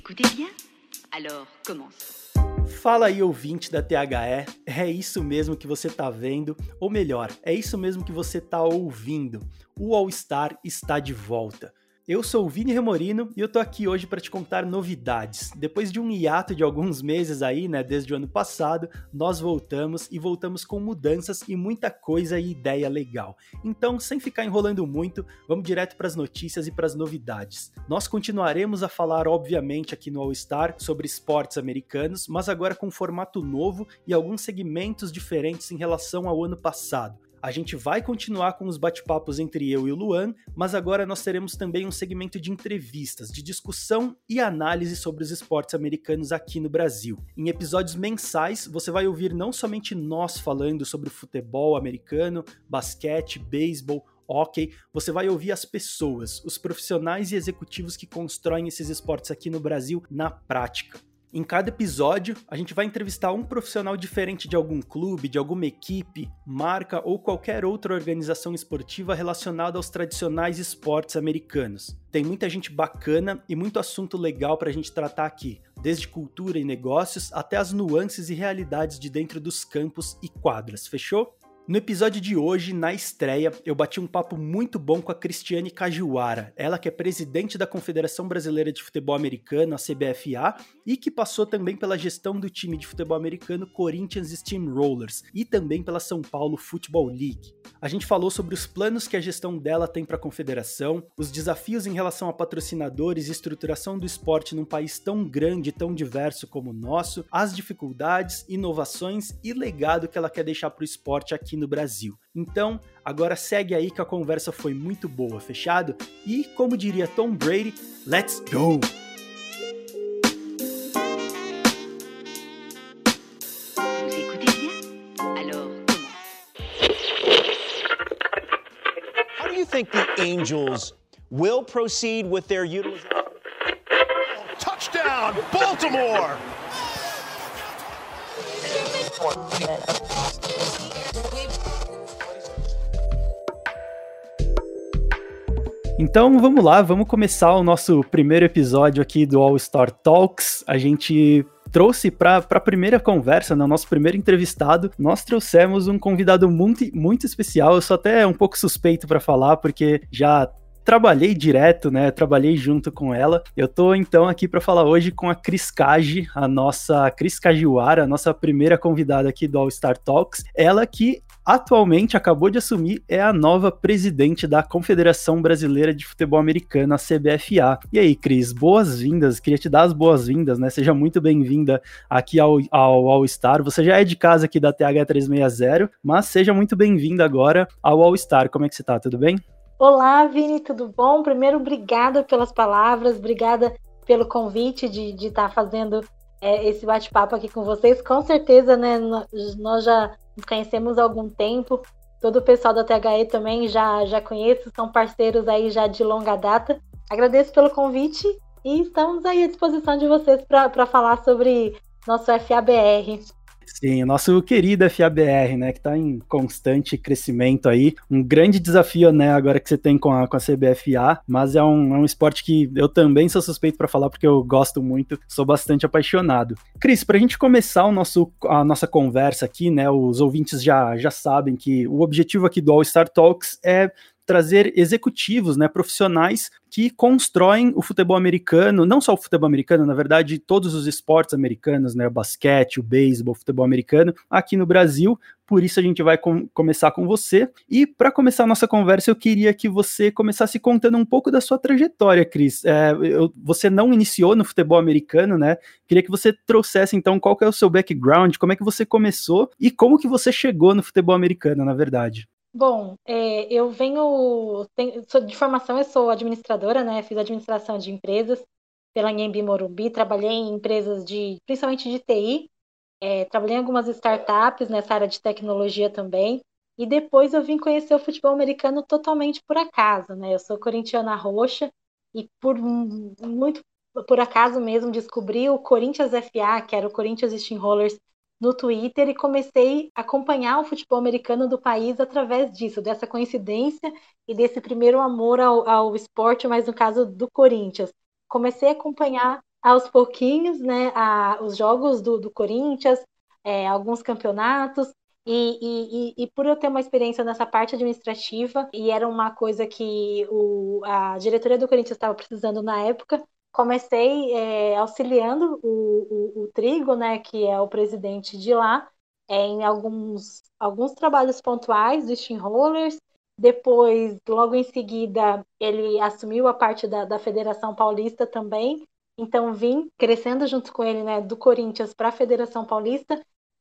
écoutez bien Alors, commence. Fala aí, ouvinte da THE, é isso mesmo que você tá vendo, ou melhor, é isso mesmo que você tá ouvindo. O All Star está de volta. Eu sou o Vini Remorino e eu tô aqui hoje para te contar novidades. Depois de um hiato de alguns meses aí, né, desde o ano passado, nós voltamos e voltamos com mudanças e muita coisa e ideia legal. Então, sem ficar enrolando muito, vamos direto para as notícias e para as novidades. Nós continuaremos a falar, obviamente, aqui no All Star sobre esportes americanos, mas agora com um formato novo e alguns segmentos diferentes em relação ao ano passado. A gente vai continuar com os bate-papos entre eu e o Luan, mas agora nós teremos também um segmento de entrevistas, de discussão e análise sobre os esportes americanos aqui no Brasil. Em episódios mensais, você vai ouvir não somente nós falando sobre o futebol americano, basquete, beisebol, hockey, você vai ouvir as pessoas, os profissionais e executivos que constroem esses esportes aqui no Brasil na prática. Em cada episódio, a gente vai entrevistar um profissional diferente de algum clube, de alguma equipe, marca ou qualquer outra organização esportiva relacionada aos tradicionais esportes americanos. Tem muita gente bacana e muito assunto legal para a gente tratar aqui, desde cultura e negócios até as nuances e realidades de dentro dos campos e quadras, fechou? No episódio de hoje, na estreia, eu bati um papo muito bom com a Cristiane Cajuara, ela que é presidente da Confederação Brasileira de Futebol Americano, a CBFA, e que passou também pela gestão do time de futebol americano Corinthians Steamrollers e também pela São Paulo Football League. A gente falou sobre os planos que a gestão dela tem para a confederação, os desafios em relação a patrocinadores e estruturação do esporte num país tão grande e tão diverso como o nosso, as dificuldades, inovações e legado que ela quer deixar para o esporte aqui no Brasil. Então, agora segue aí que a conversa foi muito boa, fechado? E, como diria Tom Brady, let's go! Think the Angels will proceed with their utilization? Touchdown, Baltimore! Então vamos lá, vamos começar o nosso primeiro episódio aqui do All Star Talks. A gente trouxe para a primeira conversa, no nosso primeiro entrevistado, nós trouxemos um convidado muito, muito especial. Eu sou até um pouco suspeito para falar, porque já trabalhei direto, né? Trabalhei junto com ela. Eu tô então aqui para falar hoje com a Cris Kaji, a nossa Cris Kajiwara, a nossa primeira convidada aqui do All Star Talks. Ela que atualmente acabou de assumir é a nova presidente da Confederação Brasileira de Futebol Americano, a CBFA. E aí, Cris, boas-vindas. Queria te dar as boas-vindas, né? Seja muito bem-vinda aqui ao, ao All Star. Você já é de casa aqui da TH360, mas seja muito bem-vinda agora ao All Star. Como é que você tá? Tudo bem? Olá, Vini, tudo bom? Primeiro, obrigada pelas palavras, obrigada pelo convite de estar fazendo é, esse bate-papo aqui com vocês. Com certeza, né, nós já nos conhecemos há algum tempo, todo o pessoal da THE também já, já conheço, são parceiros aí já de longa data. Agradeço pelo convite e estamos aí à disposição de vocês para falar sobre nosso FABR. Sim, o nosso querido FABR, né, que está em constante crescimento aí. Um grande desafio, né, agora que você tem com a, com a CBFA, mas é um, é um esporte que eu também sou suspeito para falar porque eu gosto muito, sou bastante apaixonado. Cris, para a gente começar o nosso, a nossa conversa aqui, né, os ouvintes já, já sabem que o objetivo aqui do All Star Talks é trazer executivos, né, profissionais que constroem o futebol americano, não só o futebol americano, na verdade, todos os esportes americanos, né, o basquete, o beisebol, o futebol americano, aqui no Brasil. Por isso a gente vai com começar com você. E para começar a nossa conversa, eu queria que você começasse contando um pouco da sua trajetória, Cris. É, eu, você não iniciou no futebol americano, né? Queria que você trouxesse então qual é o seu background, como é que você começou e como que você chegou no futebol americano, na verdade. Bom, é, eu venho, sou, de formação eu sou administradora, né? Fiz administração de empresas pela Anhembi Morumbi, trabalhei em empresas de, principalmente de TI, é, trabalhei em algumas startups nessa área de tecnologia também, e depois eu vim conhecer o futebol americano totalmente por acaso, né? Eu sou corintiana roxa e por muito por acaso mesmo descobri o Corinthians FA, que era o Corinthians Steamrollers no Twitter e comecei a acompanhar o futebol americano do país através disso, dessa coincidência e desse primeiro amor ao, ao esporte, mas no caso do Corinthians. Comecei a acompanhar aos pouquinhos, né, a, os jogos do, do Corinthians, é, alguns campeonatos, e, e, e, por eu ter uma experiência nessa parte administrativa, e era uma coisa que o, a diretoria do Corinthians estava precisando na época, comecei é, auxiliando o, o, o, Trigo, né, que é o presidente de lá, é, em alguns, alguns trabalhos pontuais do Steamrollers. Depois, logo em seguida, ele assumiu a parte da, da Federação Paulista também. Então, vim crescendo junto com ele, né, do Corinthians para a Federação Paulista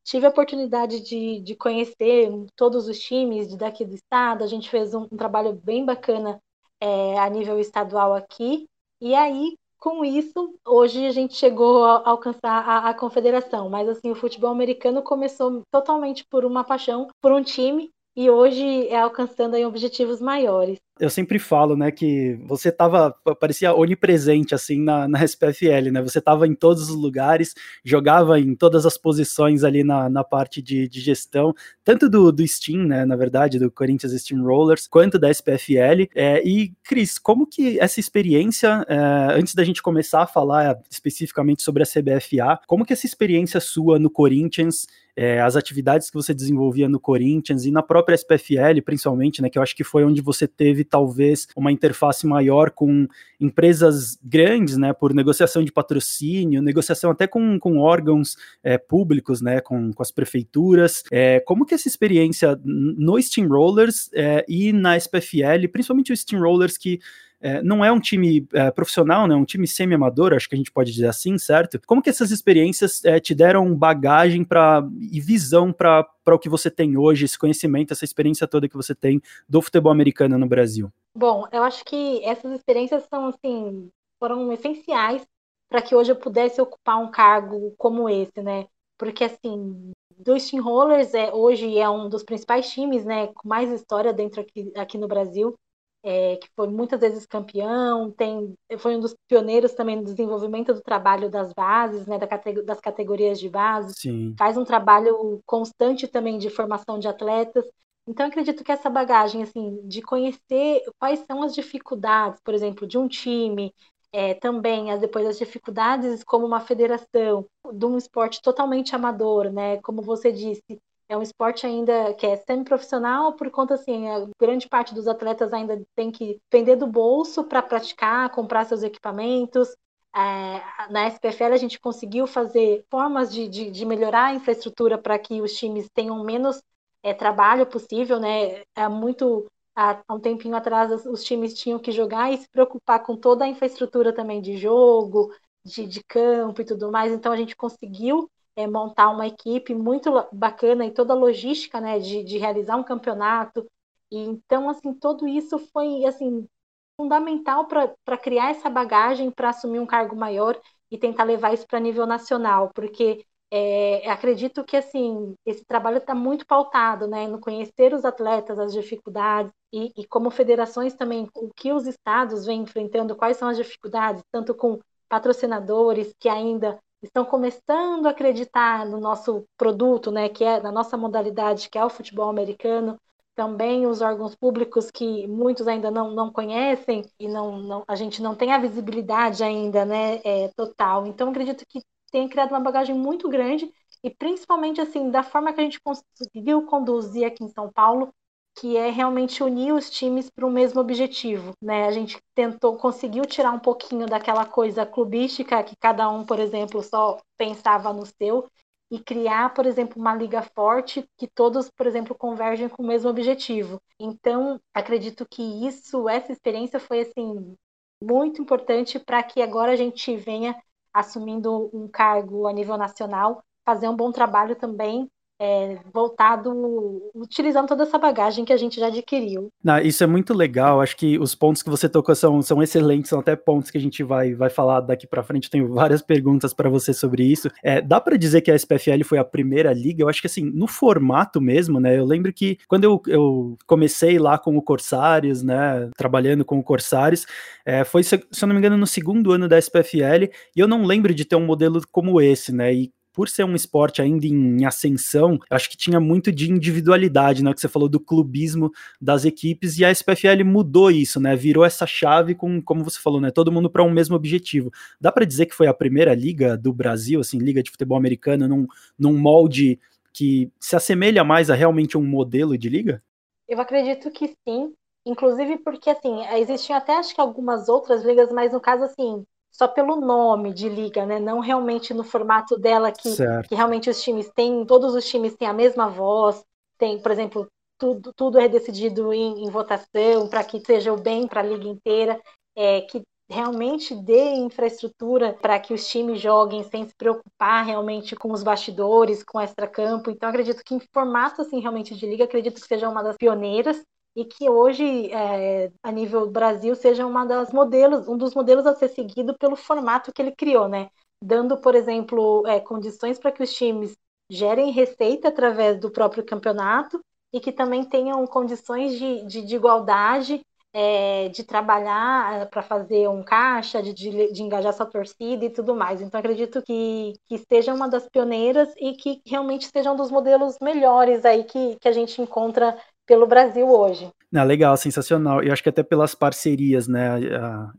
tive a oportunidade de, de conhecer todos os times daqui do estado. A gente fez um, um trabalho bem bacana é, a nível estadual aqui. E aí, com isso, hoje a gente chegou a alcançar a, a, confederação. Mas assim, o futebol americano começou totalmente por uma paixão por um time e hoje é alcançando aí objetivos maiores eu sempre falo, né, que você tava, parecia onipresente, assim, na, na SPFL, né, você tava em todos os lugares, jogava em todas as posições ali na, na parte de, de gestão, tanto do, do Steam, né, na verdade, do Corinthians Steam Rollers, quanto da SPFL, é, e, Cris, como que essa experiência, é, antes da gente começar a falar especificamente sobre a CBFA, como que essa experiência sua no Corinthians é, as atividades que você desenvolvia no Corinthians e na própria SPFL, principalmente, né, que eu acho que foi onde você teve talvez uma interface maior com empresas grandes, né, por negociação de patrocínio, negociação até com, com órgãos é, públicos, né, com, com as prefeituras. É, como que essa experiência no Steamrollers é, e na SPFL, principalmente o Steamrollers que é, não é um time é, profissional, né? Um time semi-amador, acho que a gente pode dizer assim, certo? Como que essas experiências é, te deram bagagem para e visão para o que você tem hoje, esse conhecimento, essa experiência toda que você tem do futebol americano no Brasil? Bom, eu acho que essas experiências são assim foram essenciais para que hoje eu pudesse ocupar um cargo como esse, né? Porque assim, do Steamrollers é hoje é um dos principais times, né, com mais história dentro aqui, aqui no Brasil é, que foi muitas vezes campeão, tem, foi um dos pioneiros também no desenvolvimento do trabalho das bases, né, da, das categorias de base, Sim. faz um trabalho constante também de formação de atletas. Então, acredito que essa bagagem, assim, de conhecer quais são as dificuldades, por exemplo, de um time, é, também as, depois as dificuldades como uma federação de um esporte totalmente amador, né? Como você disse, é um esporte ainda que é semi-profissional, por conta assim, a grande parte dos atletas ainda tem que vender do bolso para praticar, comprar seus equipamentos. É, na SPFL a gente conseguiu fazer formas de, de, de melhorar a infraestrutura para que os times tenham menos é, trabalho possível, né? É muito há um tempinho atrás os times tinham que jogar e se preocupar com toda a infraestrutura também de jogo, de, de campo e tudo mais. Então a gente conseguiu é, montar uma equipe muito bacana e toda a logística né, de, de realizar um campeonato. E, então, assim, tudo isso foi assim fundamental para criar essa bagagem para assumir um cargo maior e tentar levar isso para nível nacional, porque é, acredito que assim esse trabalho está muito pautado né, no conhecer os atletas, as dificuldades e, e, como federações também o que os estados vêm enfrentando, quais são as dificuldades, tanto com patrocinadores que ainda estão começando a acreditar no nosso produto, né, que é na nossa modalidade, que é o futebol americano, também os órgãos públicos que muitos ainda não, não conhecem e não, não a gente não tem a visibilidade ainda, né, é, total. Então acredito que tem criado uma bagagem muito grande e principalmente assim da forma que a gente conseguiu conduzir aqui em São Paulo que é realmente unir os times para o mesmo objetivo, né? A gente tentou, conseguiu tirar um pouquinho daquela coisa clubística que cada um, por exemplo, só pensava no seu e criar, por exemplo, uma liga forte que todos, por exemplo, convergem com o mesmo objetivo. Então, acredito que isso, essa experiência foi assim muito importante para que agora a gente venha assumindo um cargo a nível nacional, fazer um bom trabalho também é, voltado, utilizando toda essa bagagem que a gente já adquiriu. Isso é muito legal, acho que os pontos que você tocou são, são excelentes, são até pontos que a gente vai, vai falar daqui para frente, Eu tenho várias perguntas para você sobre isso. É, dá para dizer que a SPFL foi a primeira liga? Eu acho que assim, no formato mesmo, né, eu lembro que quando eu, eu comecei lá com o Corsários, né, trabalhando com o Corsários, é, foi, se eu não me engano, no segundo ano da SPFL, e eu não lembro de ter um modelo como esse, né, e por ser um esporte ainda em ascensão, acho que tinha muito de individualidade, né? Que você falou do clubismo das equipes e a SPFL mudou isso, né? Virou essa chave com, como você falou, né? Todo mundo para um mesmo objetivo. Dá para dizer que foi a primeira liga do Brasil, assim, liga de futebol americano, num, num molde que se assemelha mais a realmente um modelo de liga? Eu acredito que sim, inclusive porque assim, existem até acho que algumas outras ligas, mas no caso assim, só pelo nome de liga, né? Não realmente no formato dela que, que realmente os times têm, todos os times têm a mesma voz, tem, por exemplo, tudo, tudo é decidido em, em votação para que seja o bem para a liga inteira, é, que realmente dê infraestrutura para que os times joguem sem se preocupar realmente com os bastidores, com o extracampo. Então acredito que em formato assim realmente de liga, acredito que seja uma das pioneiras e que hoje, é, a nível Brasil, seja uma das modelos, um dos modelos a ser seguido pelo formato que ele criou, né? Dando, por exemplo, é, condições para que os times gerem receita através do próprio campeonato e que também tenham condições de, de, de igualdade, é, de trabalhar é, para fazer um caixa, de, de, de, engajar sua torcida e tudo mais. Então, acredito que, que seja uma das pioneiras e que realmente seja um dos modelos melhores aí que, que a gente encontra pelo Brasil hoje. Ah, legal, sensacional. Eu acho que até pelas parcerias, né?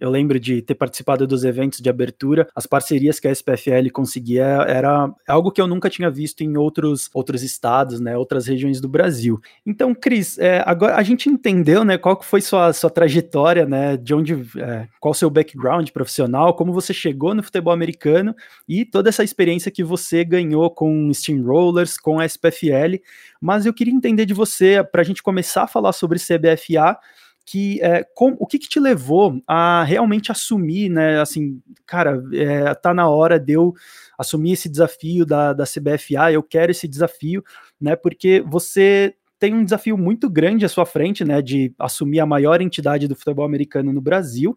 Eu lembro de ter participado dos eventos de abertura, as parcerias que a SPFL conseguia era algo que eu nunca tinha visto em outros, outros estados, né? Outras regiões do Brasil. Então, Cris, é, agora a gente entendeu, né? Qual foi sua, sua trajetória, né? De onde, é, qual seu background profissional, como você chegou no futebol americano e toda essa experiência que você ganhou com Steamrollers, com a SPFL. Mas eu queria entender de você, para a gente começar a falar sobre CBFA, que é, com, o que, que, te levou a realmente assumir, né? Assim, cara, é, tá na hora de eu assumir esse desafio da, da CBFA, eu quero esse desafio, né? Porque você tem um desafio muito grande à sua frente, né? De assumir a maior entidade do futebol americano no Brasil,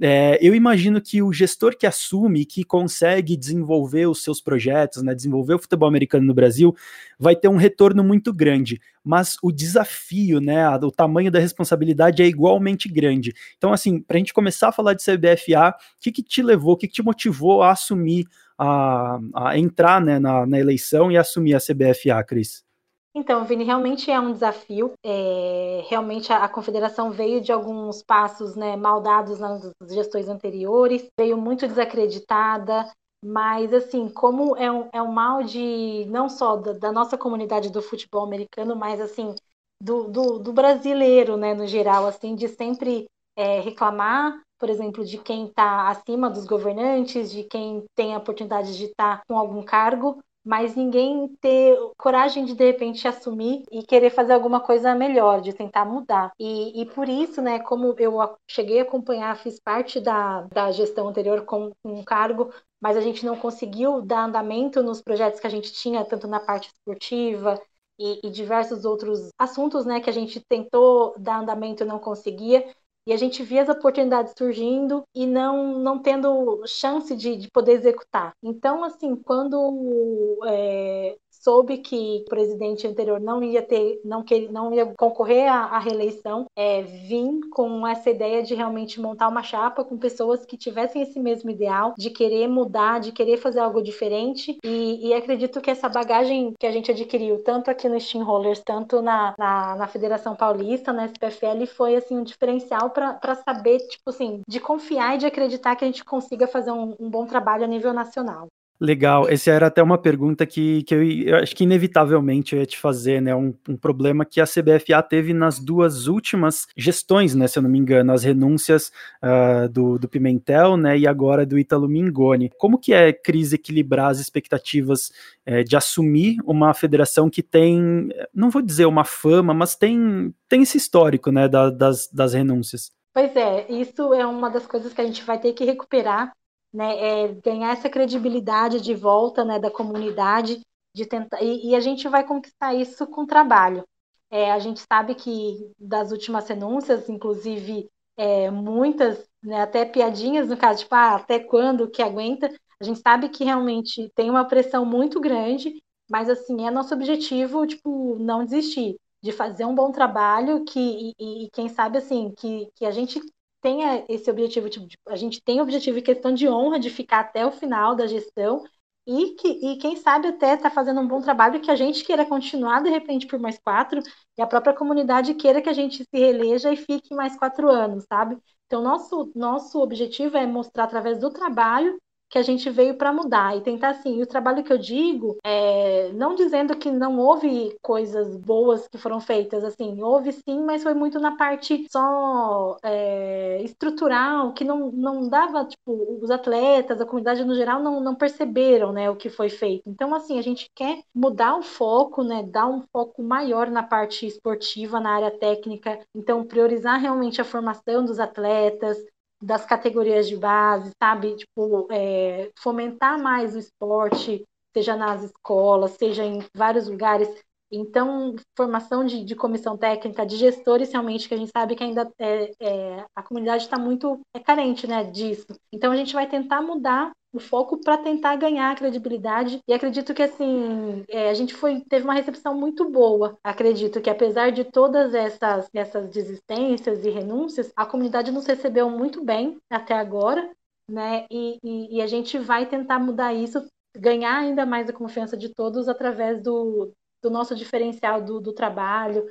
é, eu imagino que o gestor que assume, que consegue desenvolver os seus projetos, né, desenvolver o futebol americano no Brasil, vai ter um retorno muito grande. Mas o desafio, né, o tamanho da responsabilidade é igualmente grande. Então, assim, para a gente começar a falar de CBFA, o que, que te levou, o que, que te motivou a assumir, a, a entrar né, na, na eleição e assumir a CBFA, Cris? Então, Vini, realmente é um desafio. É, realmente a, a, confederação veio de alguns passos né, mal dados nas gestões anteriores, veio muito desacreditada, mas assim, como é um, é um mal de não só da, da nossa comunidade do futebol americano, mas assim, do, do, do brasileiro, né, no geral, assim, de sempre é, reclamar, por exemplo, de quem está acima dos governantes, de quem tem a oportunidade de estar tá com algum cargo, mas ninguém ter coragem de de repente assumir e querer fazer alguma coisa melhor, de tentar mudar. E, e por isso, né, como eu cheguei a acompanhar, fiz parte da, da gestão anterior com, um cargo, mas a gente não conseguiu dar andamento nos projetos que a gente tinha, tanto na parte esportiva e, e diversos outros assuntos, né, que a gente tentou dar andamento e não conseguia. E a gente via as oportunidades surgindo e não, não tendo chance de, de poder executar. Então, assim, quando é, soube que o presidente anterior não ia ter, não, que, não ia concorrer à, à reeleição, é, vim com essa ideia de realmente montar uma chapa com pessoas que tivessem esse mesmo ideal, de querer mudar, de querer fazer algo diferente. E, e acredito que essa bagagem que a gente adquiriu, tanto aqui no Steam Rollers, tanto na, na, na Federação Paulista, na SPFL, foi assim um diferencial para saber, tipo assim, de confiar e de acreditar que a gente consiga fazer um, um bom trabalho a nível nacional. Legal, essa era até uma pergunta que, que eu, eu, acho que inevitavelmente eu ia te fazer, né? Um, um, problema que a CBFA teve nas duas últimas gestões, né? Se eu não me engano, as renúncias uh, do, do, Pimentel, né? E agora do Ítalo Mingoni. Como que é, Cris, equilibrar as expectativas é, de assumir uma federação que tem, não vou dizer uma fama, mas tem, tem esse histórico, né? Da, das, das renúncias. Pois é, isso é uma das coisas que a gente vai ter que recuperar né, é ganhar essa credibilidade de volta né, da comunidade, de tentar e, e a gente vai conquistar isso com trabalho. É, a gente sabe que das últimas renúncias, inclusive é, muitas, né, até piadinhas no caso, tipo, ah, até quando que aguenta? A gente sabe que realmente tem uma pressão muito grande, mas assim é nosso objetivo, tipo, não desistir de fazer um bom trabalho que e, e quem sabe assim que, que a gente tenha esse objetivo, tipo, a gente tem o objetivo em questão de honra de ficar até o final da gestão e, que, e quem sabe até está fazendo um bom trabalho que a gente queira continuar de repente por mais quatro e a própria comunidade queira que a gente se reeleja e fique mais quatro anos, sabe? Então, nosso, nosso objetivo é mostrar através do trabalho que a gente veio para mudar e tentar assim. E o trabalho que eu digo é não dizendo que não houve coisas boas que foram feitas, assim, houve sim, mas foi muito na parte só é, estrutural, que não, não dava, tipo, os atletas, a comunidade no geral não, não perceberam, né, o que foi feito. Então, assim, a gente quer mudar o foco, né, dar um foco maior na parte esportiva, na área técnica, então priorizar realmente a formação dos atletas, das categorias de base, sabe? Tipo, é, fomentar mais o esporte, seja nas escolas, seja em vários lugares. Então, formação de, de comissão técnica, de gestores, realmente, que a gente sabe que ainda é, é a comunidade está muito é carente né, disso. Então, a gente vai tentar mudar o foco para tentar ganhar credibilidade. E acredito que assim é, a gente foi teve uma recepção muito boa. Acredito que apesar de todas essas essas desistências e renúncias a comunidade nos recebeu muito bem até agora né? E, e, e a gente vai tentar mudar isso ganhar ainda mais a confiança de todos através do, do nosso diferencial do, do trabalho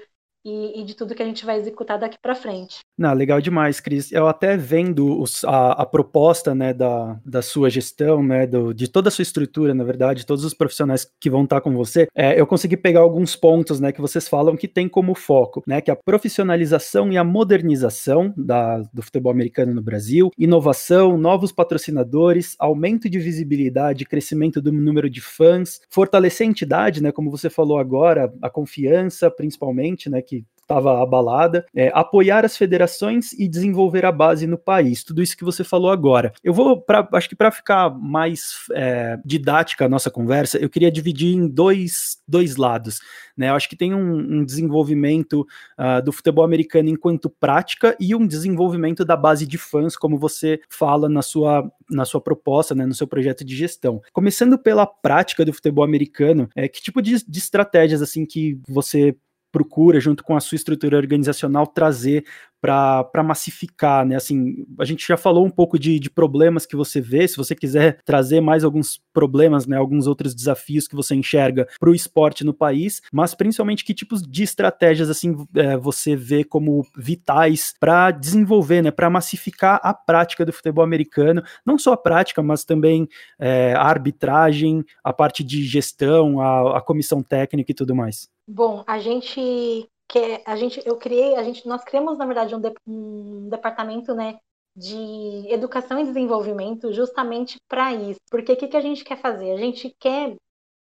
e, e, de tudo que a gente vai executar daqui para frente. Não, legal demais, Cris. Eu até vendo os, a, a, proposta né, da, da sua gestão, né, do, de toda a sua estrutura, na verdade, todos os profissionais que vão estar com você, é, eu consegui pegar alguns pontos né, que vocês falam que tem como foco, né, que é a profissionalização e a modernização da, do futebol americano no Brasil, inovação, novos patrocinadores, aumento de visibilidade, crescimento do número de fãs, fortalecer a entidade, né, como você falou agora, a confiança, principalmente, né, estava abalada, é, apoiar as federações e desenvolver a base no país. Tudo isso que você falou agora. Eu vou, pra, acho que para ficar mais é, didática a nossa conversa, eu queria dividir em dois, dois lados. Né? Eu acho que tem um, um desenvolvimento uh, do futebol americano enquanto prática e um desenvolvimento da base de fãs, como você fala na sua, na sua proposta, né, no seu projeto de gestão. Começando pela prática do futebol americano, é, que tipo de, de estratégias assim que você procura, junto com a sua estrutura organizacional, trazer para massificar, né? Assim, a gente já falou um pouco de, de, problemas que você vê. Se você quiser trazer mais alguns problemas, né? Alguns outros desafios que você enxerga para o esporte no país, mas principalmente que tipos de estratégias assim é, você vê como vitais para desenvolver, né? Para massificar a prática do futebol americano, não só a prática, mas também é, a arbitragem, a parte de gestão, a, a comissão técnica e tudo mais. Bom, a gente quer, a gente, eu criei, a gente, nós criamos na verdade um, de, um departamento, né, de educação e desenvolvimento justamente para isso. Porque o que, que a gente quer fazer? A gente quer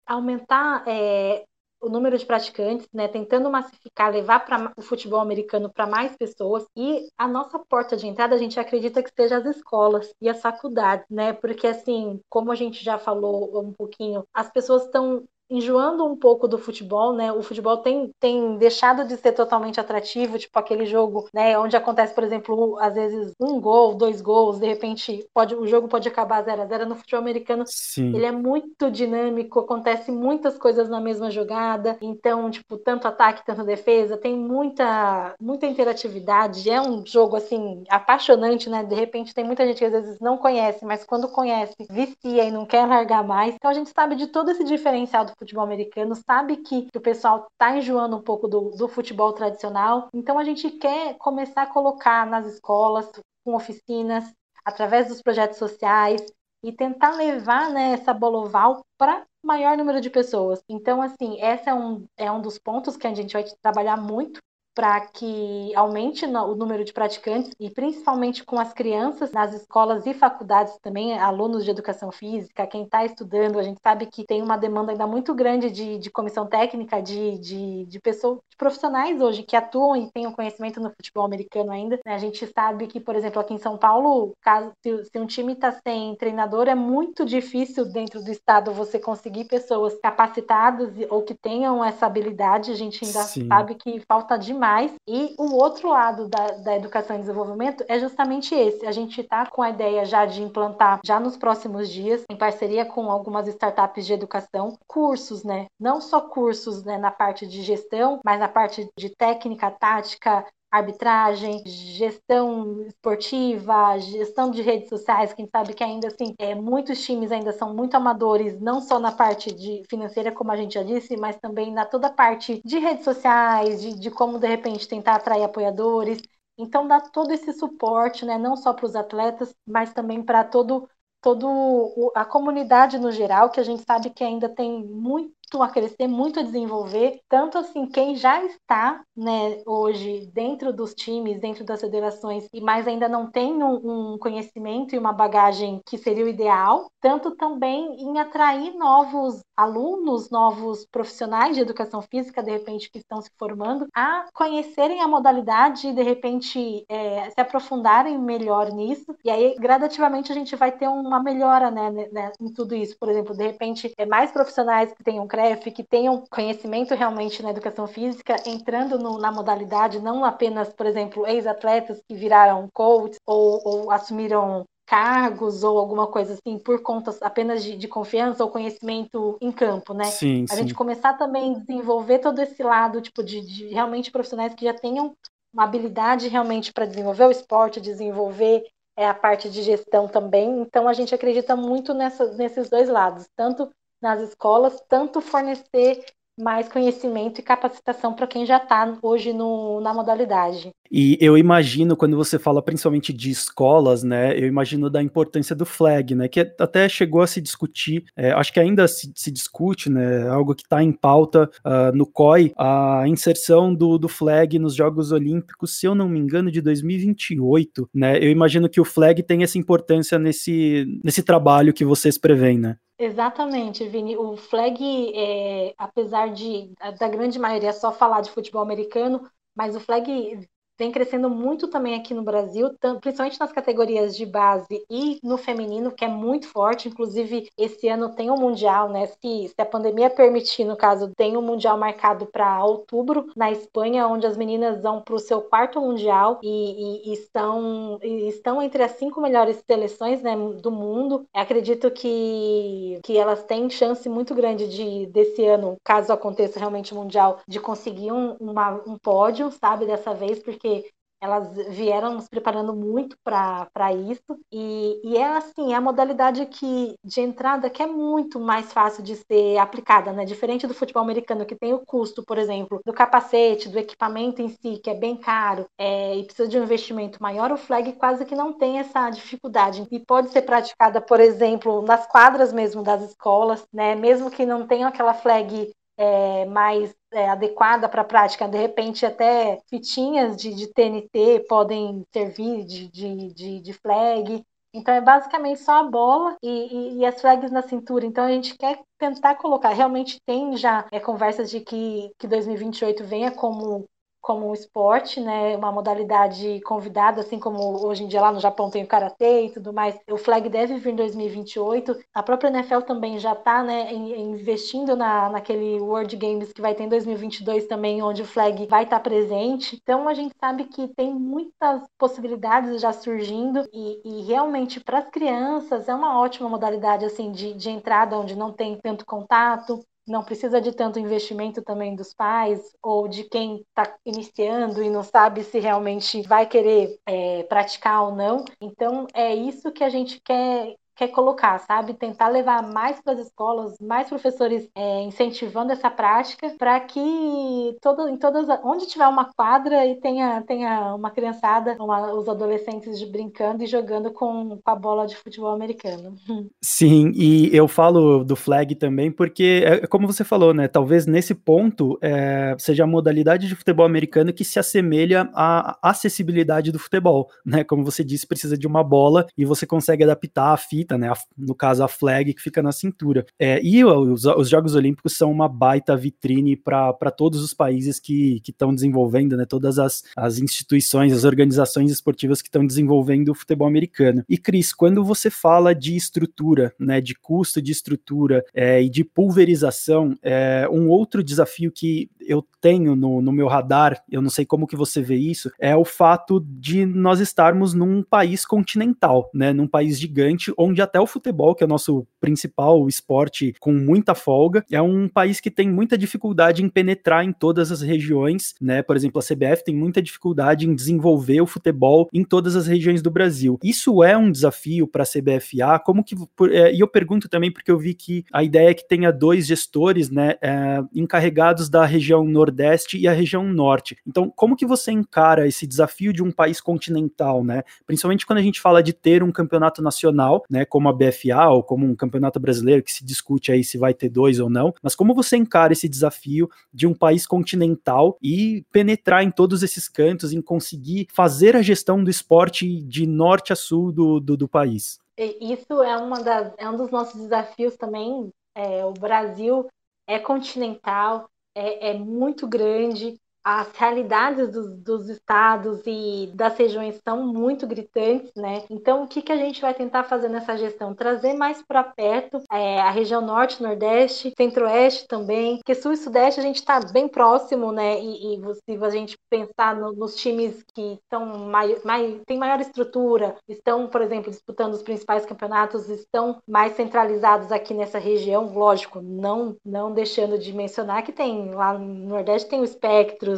aumentar é, o número de praticantes, né, tentando massificar, levar para o futebol americano para mais pessoas. E a nossa porta de entrada, a gente acredita que seja as escolas e as faculdades, né? Porque assim, como a gente já falou um pouquinho, as pessoas estão enjoando um pouco do futebol, né? O futebol tem, tem deixado de ser totalmente atrativo, tipo aquele jogo, né? Onde acontece, por exemplo, às vezes um gol, dois gols, de repente pode, o jogo pode acabar 0 a 0 No futebol americano, Sim. ele é muito dinâmico, acontece muitas coisas na mesma jogada, então, tipo, tanto ataque, tanto defesa, tem muita, muita interatividade, é um jogo, assim, apaixonante, né? De repente tem muita gente que às vezes não conhece, mas quando conhece, vicia e não quer largar mais. Então a gente sabe de todo esse diferencial do futebol americano, sabe que, que o pessoal está enjoando um pouco do, do futebol tradicional. Então a gente quer começar a colocar nas escolas, com oficinas, através dos projetos sociais, e tentar levar né, essa bola oval para maior número de pessoas. Então, assim, esse é um, é um dos pontos que a gente vai trabalhar muito para que aumente o número de praticantes e principalmente com as crianças nas escolas e faculdades também, alunos de educação física, quem está estudando, a gente sabe que tem uma demanda ainda muito grande de, de comissão técnica, de, de, de pessoas, de profissionais hoje que atuam e têm conhecimento no futebol americano ainda. Né? A gente sabe que, por exemplo, aqui em São Paulo, caso, se, se um time está sem treinador, é muito difícil dentro do estado você conseguir pessoas capacitadas ou que tenham essa habilidade. A gente ainda Sim. sabe que falta demais E o outro lado da, da educação e desenvolvimento é justamente esse. A gente está com a ideia já de implantar, já nos próximos dias, em parceria com algumas startups de educação, cursos, né? Não só cursos né, na parte de gestão, mas na parte de técnica, tática, arbitragem, gestão esportiva, gestão de redes sociais, quem sabe que ainda assim, é, muitos times ainda são muito amadores, não só na parte de financeira, como a gente já disse, mas também na toda parte de redes sociais, de, de como de repente tentar atrair apoiadores. Então dá todo esse suporte, né, não só para os atletas, mas também para todo todo a comunidade no geral, que a gente sabe que ainda tem muito a crescer, muito a desenvolver, tanto assim quem já está, né, hoje dentro dos times, dentro das federações, e mais ainda não tem um, um conhecimento e uma bagagem que seria o ideal, tanto também em atrair novos alunos, novos profissionais de educação física, de repente que estão se formando, a conhecerem a modalidade e de repente é, se aprofundarem melhor nisso. E aí gradativamente a gente vai ter uma melhora, né, né em tudo isso. Por exemplo, de repente é mais profissionais que tenham CREF, que tenham conhecimento realmente na educação física, entrando no, na modalidade, não apenas, por exemplo, ex-atletas que viraram coaches ou, ou assumiram cargos ou alguma coisa assim por conta apenas de, de, confiança ou conhecimento em campo, né? Sim, a sim. gente começar também a desenvolver todo esse lado, tipo, de, de realmente profissionais que já tenham uma habilidade realmente para desenvolver o esporte, desenvolver é, a parte de gestão também. Então a gente acredita muito nessa, nesses dois lados, tanto nas escolas, tanto fornecer mais conhecimento e capacitação para quem já está hoje no, na modalidade. E eu imagino, quando você fala principalmente de escolas, né, eu imagino da importância do flag, né, que até chegou a se discutir, é, acho que ainda se, se, discute, né, algo que está em pauta uh, no COI, a inserção do, do flag nos Jogos Olímpicos, se eu não me engano, de 2028, né, eu imagino que o flag tem essa importância nesse, nesse trabalho que vocês preveem, né? Exatamente, Vini. O flag, é, apesar de da grande maioria só falar de futebol americano, mas o flag vem crescendo muito também aqui no Brasil, principalmente nas categorias de base e no feminino, que é muito forte. Inclusive, esse ano tem um Mundial, né? Se, se a pandemia permitir, no caso, tem um Mundial marcado para outubro na Espanha, onde as meninas vão para o seu quarto Mundial e, e, e, estão, e estão entre as cinco melhores seleções né, do mundo. Eu acredito que, que elas têm chance muito grande de, desse ano, caso aconteça realmente o Mundial, de conseguir um, uma, um pódio, sabe, dessa vez, porque porque elas vieram nos preparando muito para isso. E, e, é assim, é a modalidade que, de entrada que é muito mais fácil de ser aplicada, né? Diferente do futebol americano, que tem o custo, por exemplo, do capacete, do equipamento em si, que é bem caro é, e precisa de um investimento maior, o flag quase que não tem essa dificuldade. E pode ser praticada, por exemplo, nas quadras mesmo das escolas, né? Mesmo que não tenha aquela flag é, mais é, adequada para a prática. De repente, até fitinhas de, de TNT podem servir de, de, de, de flag. Então, é basicamente só a bola e, e, e, as flags na cintura. Então, a gente quer tentar colocar. Realmente tem já é, conversas de que, que 2028 venha como como um esporte, né, uma modalidade convidada, assim como hoje em dia lá no Japão tem o karatê e tudo mais. O flag deve vir em 2028. A própria NFL também já está, né, investindo na, naquele World Games que vai ter em 2022 também, onde o flag vai estar tá presente. Então a gente sabe que tem muitas possibilidades já surgindo e, e realmente para as crianças é uma ótima modalidade assim de, de entrada onde não tem tanto contato, não precisa de tanto investimento também dos pais ou de quem está iniciando e não sabe se realmente vai querer é, praticar ou não. Então, é isso que a gente quer quer colocar, sabe? Tentar levar mais para as escolas, mais professores é, incentivando essa prática, para que todo, em todas, onde tiver uma quadra e tenha, tenha uma criançada, uma, os adolescentes de, brincando e jogando com, com a bola de futebol americano. Sim, e eu falo do flag também porque, é, como você falou, né? Talvez nesse ponto é, seja a modalidade de futebol americano que se assemelha à acessibilidade do futebol, né? Como você disse, precisa de uma bola e você consegue adaptar a fita né? A, no caso, a flag que fica na cintura. É, e os, os, Jogos Olímpicos são uma baita vitrine para todos os países que estão desenvolvendo, né? Todas as, as instituições, as organizações esportivas que estão desenvolvendo o futebol americano. E, Cris, quando você fala de estrutura, né? De custo de estrutura é, e de pulverização, é, um outro desafio que eu tenho no, no meu radar, eu não sei como que você vê isso, é o fato de nós estarmos num país continental, né? Num país gigante, onde até o futebol, que é o nosso principal esporte com muita folga, é um país que tem muita dificuldade em penetrar em todas as regiões, né? Por exemplo, a CBF tem muita dificuldade em desenvolver o futebol em todas as regiões do Brasil. Isso é um desafio para a CBFA, como que é, e eu pergunto também porque eu vi que a ideia é que tenha dois gestores, né, é, encarregados da região Nordeste e a região Norte. Então, como que você encara esse desafio de um país continental, né? Principalmente quando a gente fala de ter um campeonato nacional, né, como a BFA ou como um campeonato brasileiro que se discute aí se vai ter dois ou não, mas como você encara esse desafio de um país continental e penetrar em todos esses cantos, em conseguir fazer a gestão do esporte de norte a sul do, do, do país? Isso é, uma das, é um dos nossos desafios também. É, o Brasil é continental, é, é muito grande, as realidades dos, dos, estados e das regiões são muito gritantes, né? Então, o que, que a gente vai tentar fazer nessa gestão? Trazer mais para perto é, a região norte, nordeste, centro-oeste também, porque sul e sudeste a gente está bem próximo, né? E, e se a gente pensar no, nos times que estão mais, mais, têm maior estrutura, estão, por exemplo, disputando os principais campeonatos, estão mais centralizados aqui nessa região, lógico, não, não deixando de mencionar que tem lá no Nordeste tem o Espectro,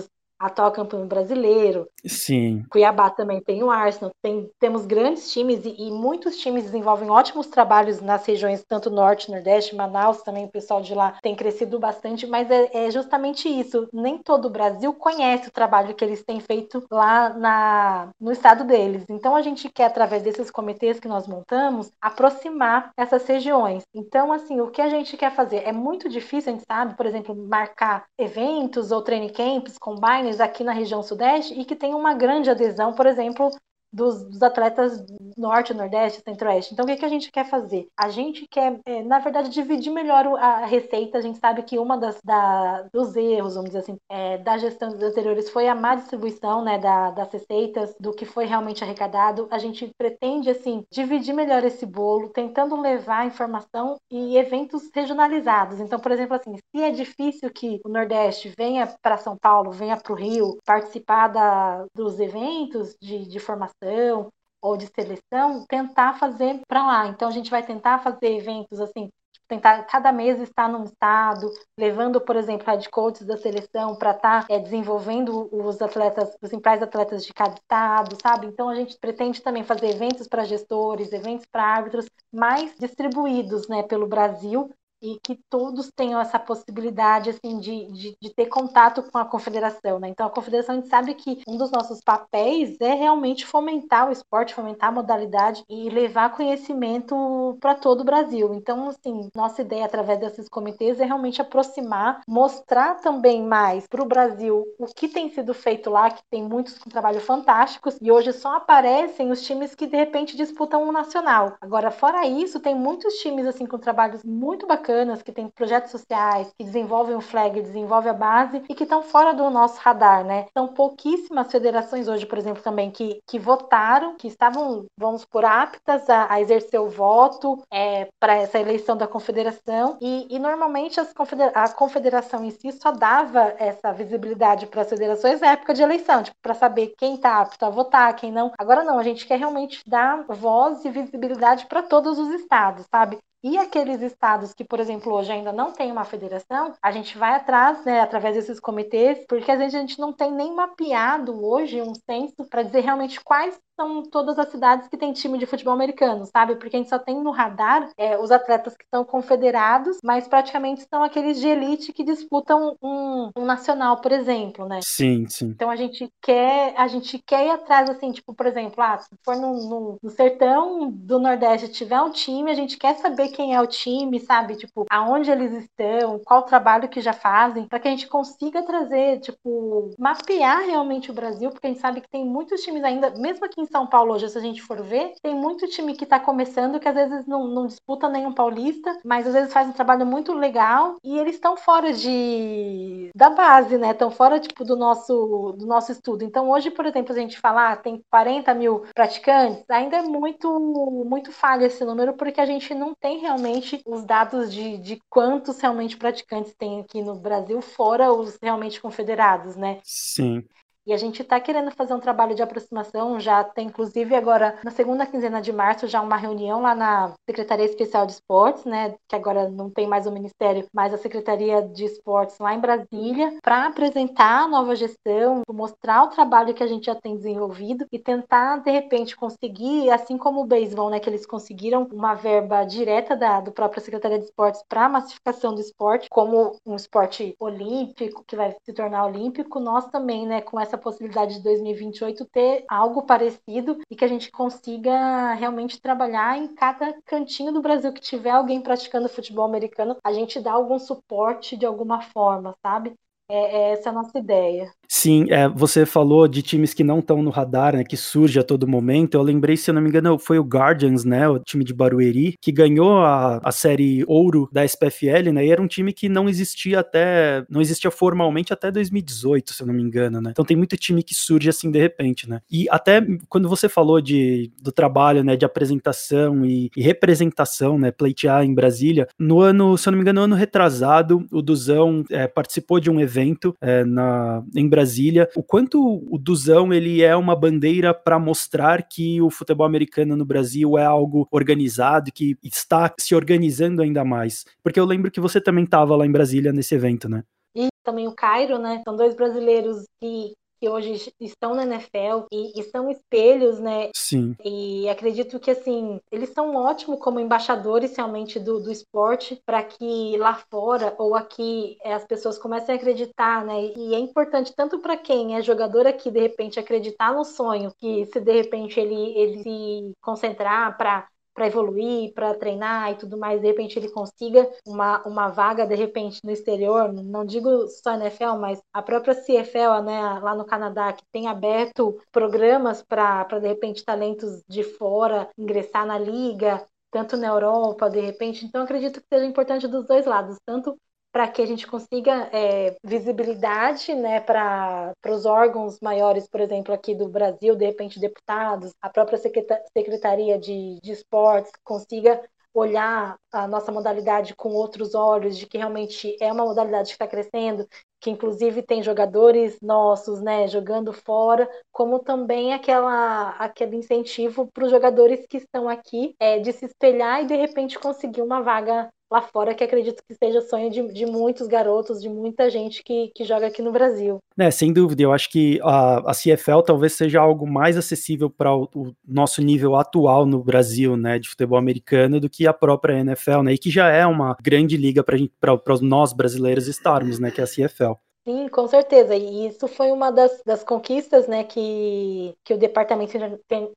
atual campeão brasileiro. Sim. Cuiabá também tem o Arsenal. Tem, temos grandes times e, e, muitos times desenvolvem ótimos trabalhos nas regiões, tanto norte, nordeste, Manaus também, o pessoal de lá tem crescido bastante, mas é, é justamente isso. Nem todo o Brasil conhece o trabalho que eles têm feito lá na, no estado deles. Então a gente quer, através desses comitês que nós montamos, aproximar essas regiões. Então, assim, o que a gente quer fazer é muito difícil, a gente sabe, por exemplo, marcar eventos ou training camps, combines aqui na região sudeste e que tem uma grande adesão, por exemplo, dos, dos, atletas norte, nordeste, centro-oeste. Então, o que, que a gente quer fazer? A gente quer, é, na verdade, dividir melhor a receita. A gente sabe que uma das da, dos erros, vamos dizer assim, é, da gestão dos anteriores foi a má distribuição né, da, das receitas, do que foi realmente arrecadado. A gente pretende, assim, dividir melhor esse bolo, tentando levar informação e eventos regionalizados. Então, por exemplo, assim, se é difícil que o Nordeste venha para São Paulo, venha para o Rio participar da, dos eventos de, de formação, formação ou de seleção, tentar fazer para lá. Então a gente vai tentar fazer eventos assim, tentar cada mês estar num estado, levando, por exemplo, head coaches da seleção para estar tá, é, desenvolvendo os atletas, os principais atletas de cada estado, sabe? Então a gente pretende também fazer eventos para gestores, eventos para árbitros mais distribuídos, né, pelo Brasil, e que todos tenham essa possibilidade assim de, de, de, ter contato com a confederação, né? Então a confederação a gente sabe que um dos nossos papéis é realmente fomentar o esporte, fomentar a modalidade e levar conhecimento para todo o Brasil. Então assim nossa ideia através desses comitês é realmente aproximar, mostrar também mais para o Brasil o que tem sido feito lá, que tem muitos com trabalho fantásticos e hoje só aparecem os times que de repente disputam um nacional. Agora fora isso tem muitos times assim com trabalhos muito bacanas bacanas, que têm projetos sociais, que desenvolvem o flag, desenvolvem a base e que estão fora do nosso radar, né? São pouquíssimas federações hoje, por exemplo, também que, que votaram, que estavam, vamos por aptas a, a exercer o voto é, para essa eleição da confederação e, e normalmente confedera a confederação em si só dava essa visibilidade para as federações na época de eleição, tipo, para saber quem está apto a votar, quem não. Agora não, a gente quer realmente dar voz e visibilidade para todos os estados, sabe? E aqueles estados que, por exemplo, hoje ainda não tem uma federação, a gente vai atrás, né, através desses comitês, porque às vezes a gente não tem nem mapeado hoje um censo para dizer realmente quais são todas as cidades que tem time de futebol americano, sabe? Porque a gente só tem no radar é, os atletas que estão confederados, mas praticamente são aqueles de elite que disputam um, um, nacional, por exemplo, né? Sim, sim. Então a gente quer, a gente quer ir atrás, assim, tipo, por exemplo, ah, se for no, no, no sertão do Nordeste tiver um time, a gente quer saber quem é o time, sabe? Tipo, aonde eles estão, qual o trabalho que já fazem, para que a gente consiga trazer, tipo, mapear realmente o Brasil, porque a gente sabe que tem muitos times ainda, mesmo aqui em São Paulo hoje, se a gente for ver, tem muito time que está começando que às vezes não, não disputa nenhum paulista, mas às vezes faz um trabalho muito legal e eles estão fora de da base, né? Estão fora tipo do nosso do nosso estudo. Então hoje, por exemplo, a gente falar ah, tem 40 mil praticantes, ainda é muito muito falha esse número porque a gente não tem realmente os dados de, de quantos realmente praticantes tem aqui no Brasil fora os realmente confederados, né? Sim. E a gente está querendo fazer um trabalho de aproximação, já tem inclusive agora na segunda quinzena de março já uma reunião lá na Secretaria Especial de Esportes, né, que agora não tem mais o Ministério, mas a Secretaria de Esportes lá em Brasília, para apresentar a nova gestão, mostrar o trabalho que a gente já tem desenvolvido e tentar de repente conseguir, assim como o beisebol, né, que eles conseguiram uma verba direta da do própria Secretaria de Esportes para a massificação do esporte como um esporte olímpico que vai se tornar olímpico, nós também, né, com essa essa possibilidade de 2028 ter algo parecido e que a gente consiga realmente trabalhar em cada cantinho do Brasil que tiver alguém praticando futebol americano, a gente dá algum suporte de alguma forma, sabe? É, é, essa é a nossa ideia. Sim, é, você falou de times que não estão no radar, né, que surge a todo momento. Eu lembrei, se eu não me engano, foi o Guardians, né, o time de Barueri, que ganhou a, a série ouro da SPFL, né, e era um time que não existia até, não existia formalmente até 2018, se eu não me engano, né. Então tem muito time que surge assim de repente, né. E até quando você falou de, do trabalho, né, de apresentação e, e representação, né, pleitear em Brasília, no ano, se eu não me engano, no ano retrasado, o Duzão é, participou de um evento evento é, na, em Brasília, o quanto o Duzão ele é uma bandeira para mostrar que o futebol americano no Brasil é algo organizado, que está se organizando ainda mais. Porque eu lembro que você também estava lá em Brasília nesse evento, né? E também o Cairo, né? São dois brasileiros que que hoje estão na NFL e, e, são espelhos, né? Sim. E acredito que, assim, eles são ótimos como embaixadores realmente do, do esporte para que lá fora ou aqui é, as pessoas comecem a acreditar, né? E é importante tanto para quem é jogador aqui, de repente, acreditar no sonho, que se de repente ele, ele se concentrar para para evoluir, para treinar e tudo mais, de repente ele consiga uma, uma vaga, de repente, no exterior, não digo só NFL, mas a própria CFL, né, lá no Canadá, que tem aberto programas para, de repente, talentos de fora ingressar na liga, tanto na Europa, de repente. Então, acredito que seja importante dos dois lados, tanto para que a gente consiga é, visibilidade né, para os órgãos maiores, por exemplo, aqui do Brasil, de repente deputados, a própria Secretaria de, de Esportes consiga olhar a nossa modalidade com outros olhos, de que realmente é uma modalidade que está crescendo, que inclusive tem jogadores nossos, né, jogando fora, como também aquela aquele incentivo para os jogadores que estão aqui é, de se espelhar e de repente conseguir uma vaga lá fora, que acredito que seja sonho de, de muitos garotos, de muita gente que, que joga aqui no Brasil. É, sem dúvida, eu acho que a, a CFL talvez seja algo mais acessível para o, o, nosso nível atual no Brasil, né, de futebol americano, do que a própria NFL, né, e que já é uma grande liga para nós brasileiros estarmos, né, que é a CFL. Sim, com certeza. E isso foi uma das, das conquistas né, que, que o Departamento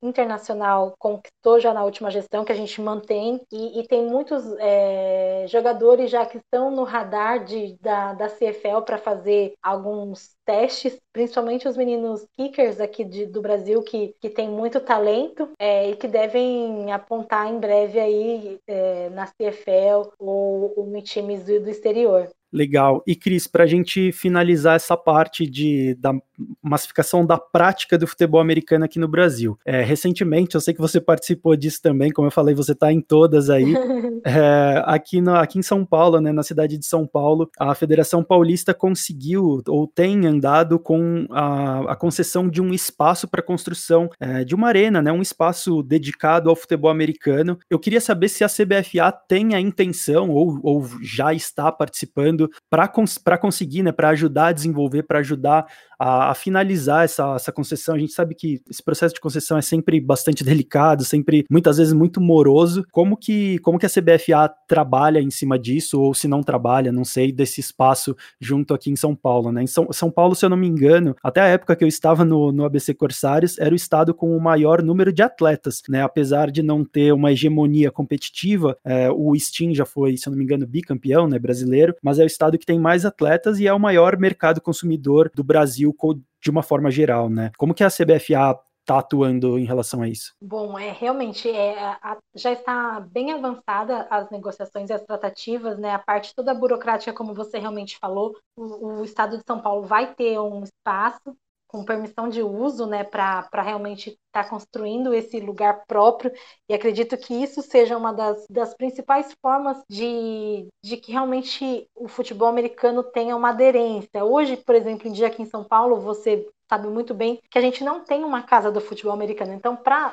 Internacional conquistou já na última gestão, que a gente mantém. E, e tem muitos é, jogadores já que estão no radar de, da, da CFL para fazer alguns testes, principalmente os meninos kickers aqui de, do Brasil, que, que tem muito talento é, e que devem apontar em breve aí é, na CFL ou, ou em times do, do exterior. Legal. E Cris, para a gente finalizar essa parte de, da massificação da prática do futebol americano aqui no Brasil. É, recentemente, eu sei que você participou disso também, como eu falei, você está em todas aí. é, aqui, no, aqui em São Paulo, né, na cidade de São Paulo, a Federação Paulista conseguiu ou tem andado com a, a concessão de um espaço para construção é, de uma arena, né, um espaço dedicado ao futebol americano. Eu queria saber se a CBFA tem a intenção ou, ou já está participando para cons conseguir, né, para ajudar a desenvolver, para ajudar a, a, finalizar essa, essa concessão. A gente sabe que esse processo de concessão é sempre bastante delicado, sempre muitas vezes muito moroso. Como que, como que a CBFA trabalha em cima disso, ou se não trabalha, não sei, desse espaço junto aqui em São Paulo, né? Em São, São Paulo, se eu não me engano, até a época que eu estava no, no ABC Corsários, era o estado com o maior número de atletas, né? Apesar de não ter uma hegemonia competitiva, é, o Steam já foi, se eu não me engano, bicampeão, né, brasileiro, mas é o estado que tem mais atletas e é o maior mercado consumidor do Brasil de uma forma geral, né? Como que a CBFA está atuando em relação a isso? Bom, é realmente é, a, já está bem avançada as negociações e as tratativas, né? A parte toda burocrática, como você realmente falou, o, o Estado de São Paulo vai ter um espaço com permissão de uso, né, para realmente estar tá construindo esse lugar próprio, e acredito que isso seja uma das, das principais formas de, de que realmente o futebol americano tenha uma aderência. Hoje, por exemplo, em dia aqui em São Paulo, você sabe muito bem que a gente não tem uma casa do futebol americano. Então, para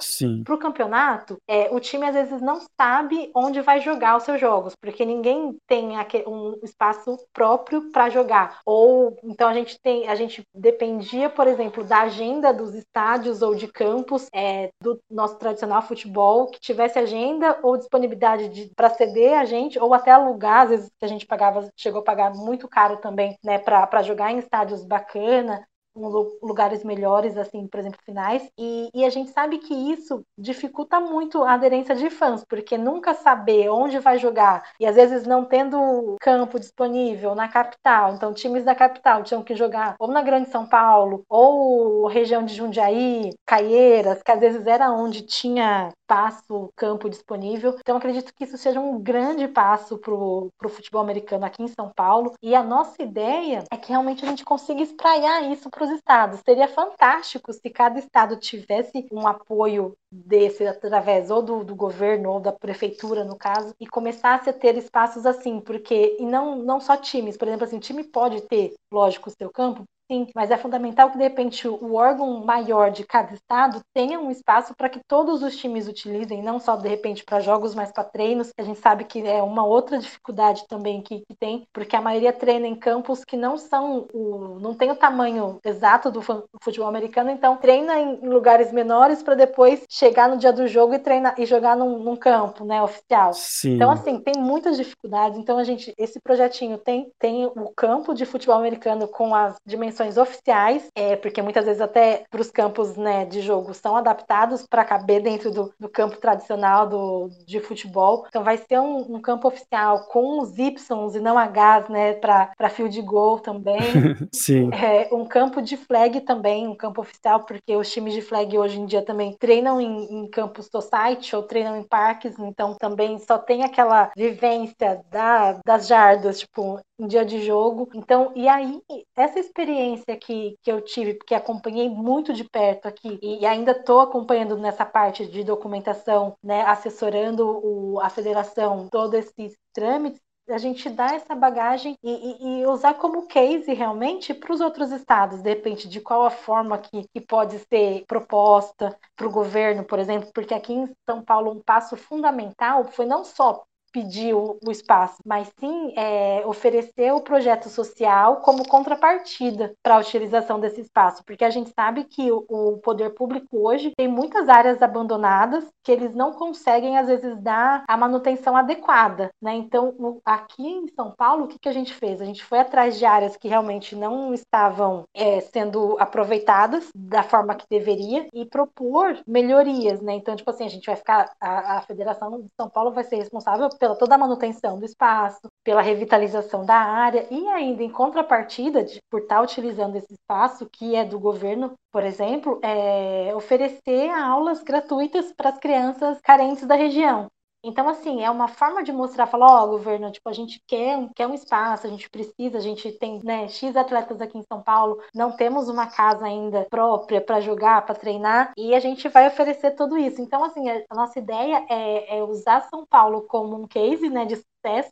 o campeonato, é, o time às vezes não sabe onde vai jogar os seus jogos, porque ninguém tem aquele, um espaço próprio para jogar. Ou então a gente tem, a gente dependia, por exemplo, da agenda dos estádios ou de campos é, do nosso tradicional futebol, que tivesse agenda ou disponibilidade para ceder a gente, ou até alugar, às vezes a gente pagava, chegou a pagar muito caro também, né, para jogar em estádios bacana lugares melhores, assim, por exemplo, finais. E, e, a gente sabe que isso dificulta muito a aderência de fãs, porque nunca saber onde vai jogar e às vezes não tendo campo disponível na capital, então times da capital tinham que jogar ou na Grande São Paulo ou região de Jundiaí, Caieiras, que às vezes era onde tinha espaço, campo disponível. Então acredito que isso seja um grande passo para o futebol americano aqui em São Paulo. E a nossa ideia é que realmente a gente consiga espraiar isso para os estados. Seria fantástico se cada estado tivesse um apoio desse através ou do, do governo ou da prefeitura, no caso, e começasse a ter espaços assim, porque e não, não só times, por exemplo, assim, time pode ter, lógico, o seu campo, Sim, mas é fundamental que, de repente, o órgão maior de cada estado tenha um espaço para que todos os times utilizem, não só, de repente, para jogos, mas para treinos. A gente sabe que é uma outra dificuldade também que, que, tem, porque a maioria treina em campos que não são o, não tem o tamanho exato do futebol americano, então treina em lugares menores para depois chegar no dia do jogo e treinar e jogar num, num campo, né, oficial. Sim. Então, assim, tem muitas dificuldades. Então, a gente, esse projetinho tem, tem o campo de futebol americano com as dimensões dimensões oficiais, é, porque muitas vezes até para os campos né, de jogo são adaptados para caber dentro do, do, campo tradicional do, de futebol. Então vai ser um, um campo oficial com os Ys e não Hs, né, para field goal também. Sim. É, um campo de flag também, um campo oficial, porque os times de flag hoje em dia também treinam em, em campos society ou treinam em parques, então também só tem aquela vivência da, das jardas, tipo, em dia de jogo. Então, e aí, essa experiência que, que eu tive, porque acompanhei muito de perto aqui, e ainda estou acompanhando nessa parte de documentação, né, assessorando o, a federação, todos esses trâmites, a gente dar essa bagagem e, e, e usar como case realmente para os outros estados, de repente, de qual a forma que, que pode ser proposta para o governo, por exemplo, porque aqui em São Paulo um passo fundamental foi não só pedir o, o espaço, mas sim é, oferecer o projeto social como contrapartida para a utilização desse espaço, porque a gente sabe que o, o, poder público hoje tem muitas áreas abandonadas que eles não conseguem às vezes dar a manutenção adequada, né? Então o, aqui em São Paulo o que, que a gente fez? A gente foi atrás de áreas que realmente não estavam é, sendo aproveitadas da forma que deveria e propor melhorias, né? Então tipo assim a gente vai ficar a, a Federação de São Paulo vai ser responsável pela toda a manutenção do espaço, pela revitalização da área e ainda em contrapartida de, por estar utilizando esse espaço que é do governo, por exemplo, é, oferecer aulas gratuitas para as crianças carentes da região. Então, assim, é uma forma de mostrar, falar, ó, oh, governo, tipo, a gente quer, quer um espaço, a gente precisa, a gente tem, né, X atletas aqui em São Paulo, não temos uma casa ainda própria para jogar, para treinar, e a gente vai oferecer tudo isso. Então, assim, a nossa ideia é, é usar São Paulo como um case, né, de